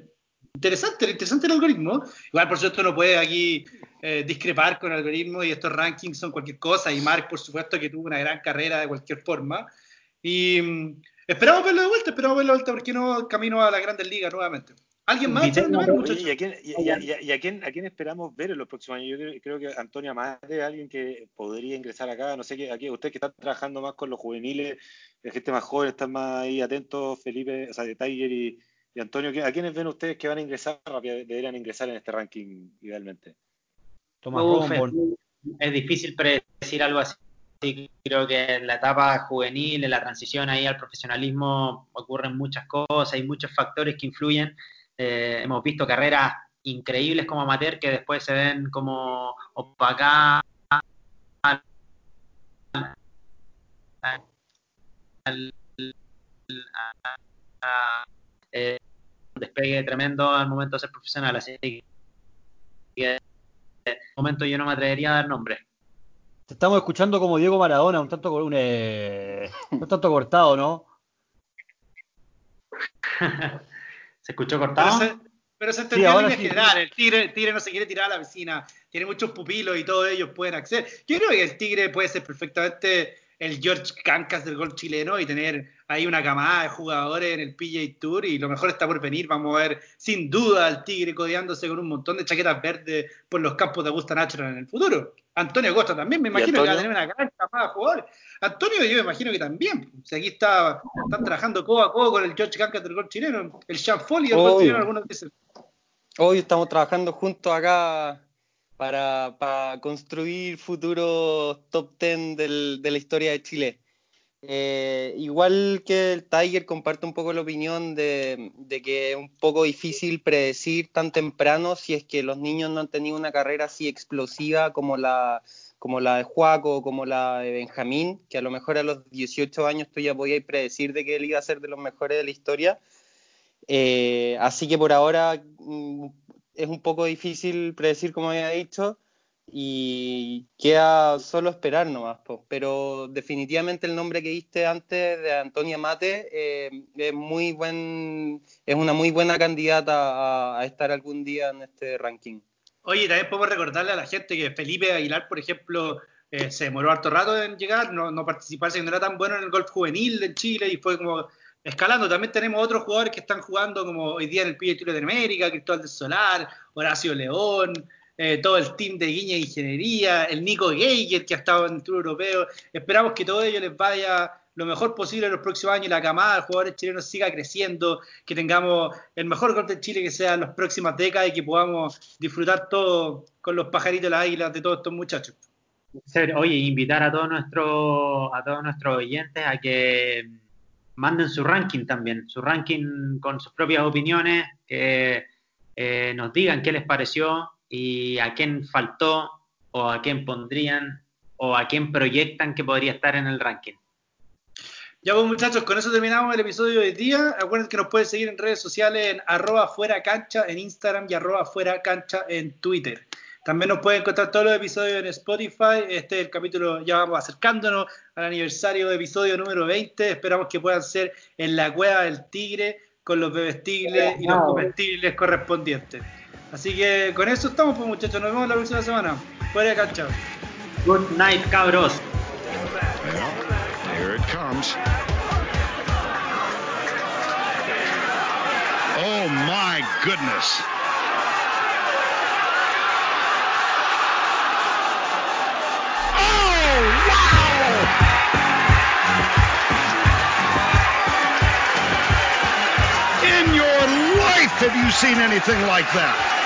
Interesante, interesante el algoritmo. Igual, por cierto, no puede aquí eh, discrepar con el algoritmo y estos rankings son cualquier cosa. Y Mark, por supuesto, que tuvo una gran carrera de cualquier forma. Y mm, esperamos verlo de vuelta, esperamos verlo de vuelta, porque no camino a la Grandes Ligas nuevamente. ¿Alguien más? ¿y a quién, y, y- y- y a quién, a quién esperamos ver en los próximos años? Yo creo, creo que Antonio Amate, alguien que podría ingresar acá, no sé qué, aquí ustedes que están trabajando más con los juveniles, la gente más joven, están más ahí atentos, Felipe, o sea, de Tiger y, y Antonio, ¿a quiénes ven ustedes que van a ingresar, rápido- deberían ingresar en este ranking idealmente? Tomás Uf, es, es difícil predecir algo así. Creo que en la etapa juvenil, en la transición ahí al profesionalismo, ocurren muchas cosas, hay muchos factores que influyen. Eh, hemos visto carreras increíbles como amateur que después se ven como opacadas al, al- eh, un despegue tremendo al momento de ser profesional. Así que de momento yo no me atrevería a dar nombres. Te estamos escuchando como Diego Maradona, un tanto, un, eh, un tanto cortado, ¿no? ¿Se escuchó Pero cortado? se, pero se entendió ahora en líneas sí. generales. El tigre, el tigre no se quiere tirar a la piscina, tiene muchos pupilos y todos ellos pueden acceder. Yo creo que el tigre puede ser perfectamente el George Cancas del golf chileno y tener ahí una camada de jugadores en el PGA Tour y lo mejor está por venir. Vamos a ver sin duda al tigre codeándose con un montón de chaquetas verdes por los campos de Augusta Natural en el futuro. Antonio Costa también, me imagino que va a tener una gran camada de jugadores. Antonio, yo me imagino que también. O sea, aquí está, están trabajando codo a codo con el George Cancas del golf chileno, el Sean Foley del Obvio. chileno, algunos dicen. Hoy estamos trabajando juntos acá para, para construir futuros top 10 del- de la historia de Chile. Eh, igual que el Tiger, comparto un poco la opinión de, de que es un poco difícil predecir tan temprano si es que los niños no han tenido una carrera así explosiva como la, como la de Juaco como la de Benjamín, que a lo mejor a los 18 años tú ya podías predecir de que él iba a ser de los mejores de la historia. Eh, así que por ahora mm, es un poco difícil predecir, como había dicho, y queda solo esperar nomás. po. Pero definitivamente el nombre que diste antes de Antonia Mate eh, es muy buen, es una muy buena candidata a, a estar algún día en este ranking. Oye, también podemos recordarle a la gente que Felipe Aguilar, por ejemplo, eh, se demoró harto rato en llegar, no, no participar, no era tan bueno en el golf juvenil en Chile y fue como escalando. También tenemos otros jugadores que están jugando como hoy día en el Tour de América, Cristóbal del Solar, Horacio León, eh, todo el team de Guiña de Ingeniería, el Nico Geiger que ha estado en el Tour Europeo. Esperamos que todo ello les vaya lo mejor posible en los próximos años la camada de jugadores chilenos siga creciendo, que tengamos el mejor golf de Chile que sea en las próximas décadas y que podamos disfrutar todo con los pajaritos las águilas de todos estos muchachos. Oye, invitar a todos nuestros a todos nuestros oyentes a que manden su ranking también, su ranking con sus propias opiniones, que eh, nos digan qué les pareció y a quién faltó o a quién pondrían o a quién proyectan que podría estar en el ranking. Ya pues muchachos, con eso terminamos el episodio de día. Acuérdense que nos pueden seguir en redes sociales en arroba fuera cancha en Instagram y arroba fuera cancha en Twitter. También nos pueden encontrar todos los episodios en Spotify. Este es el capítulo, ya vamos acercándonos al aniversario de episodio número 20. Esperamos que puedan ser en la cueva del tigre con los bebestibles y los comestibles correspondientes. Así que con eso estamos, pues muchachos. Nos vemos la próxima semana. Fuera de cancha. Good night, cabros. Here it comes. Oh my goodness. Life have you seen anything like that?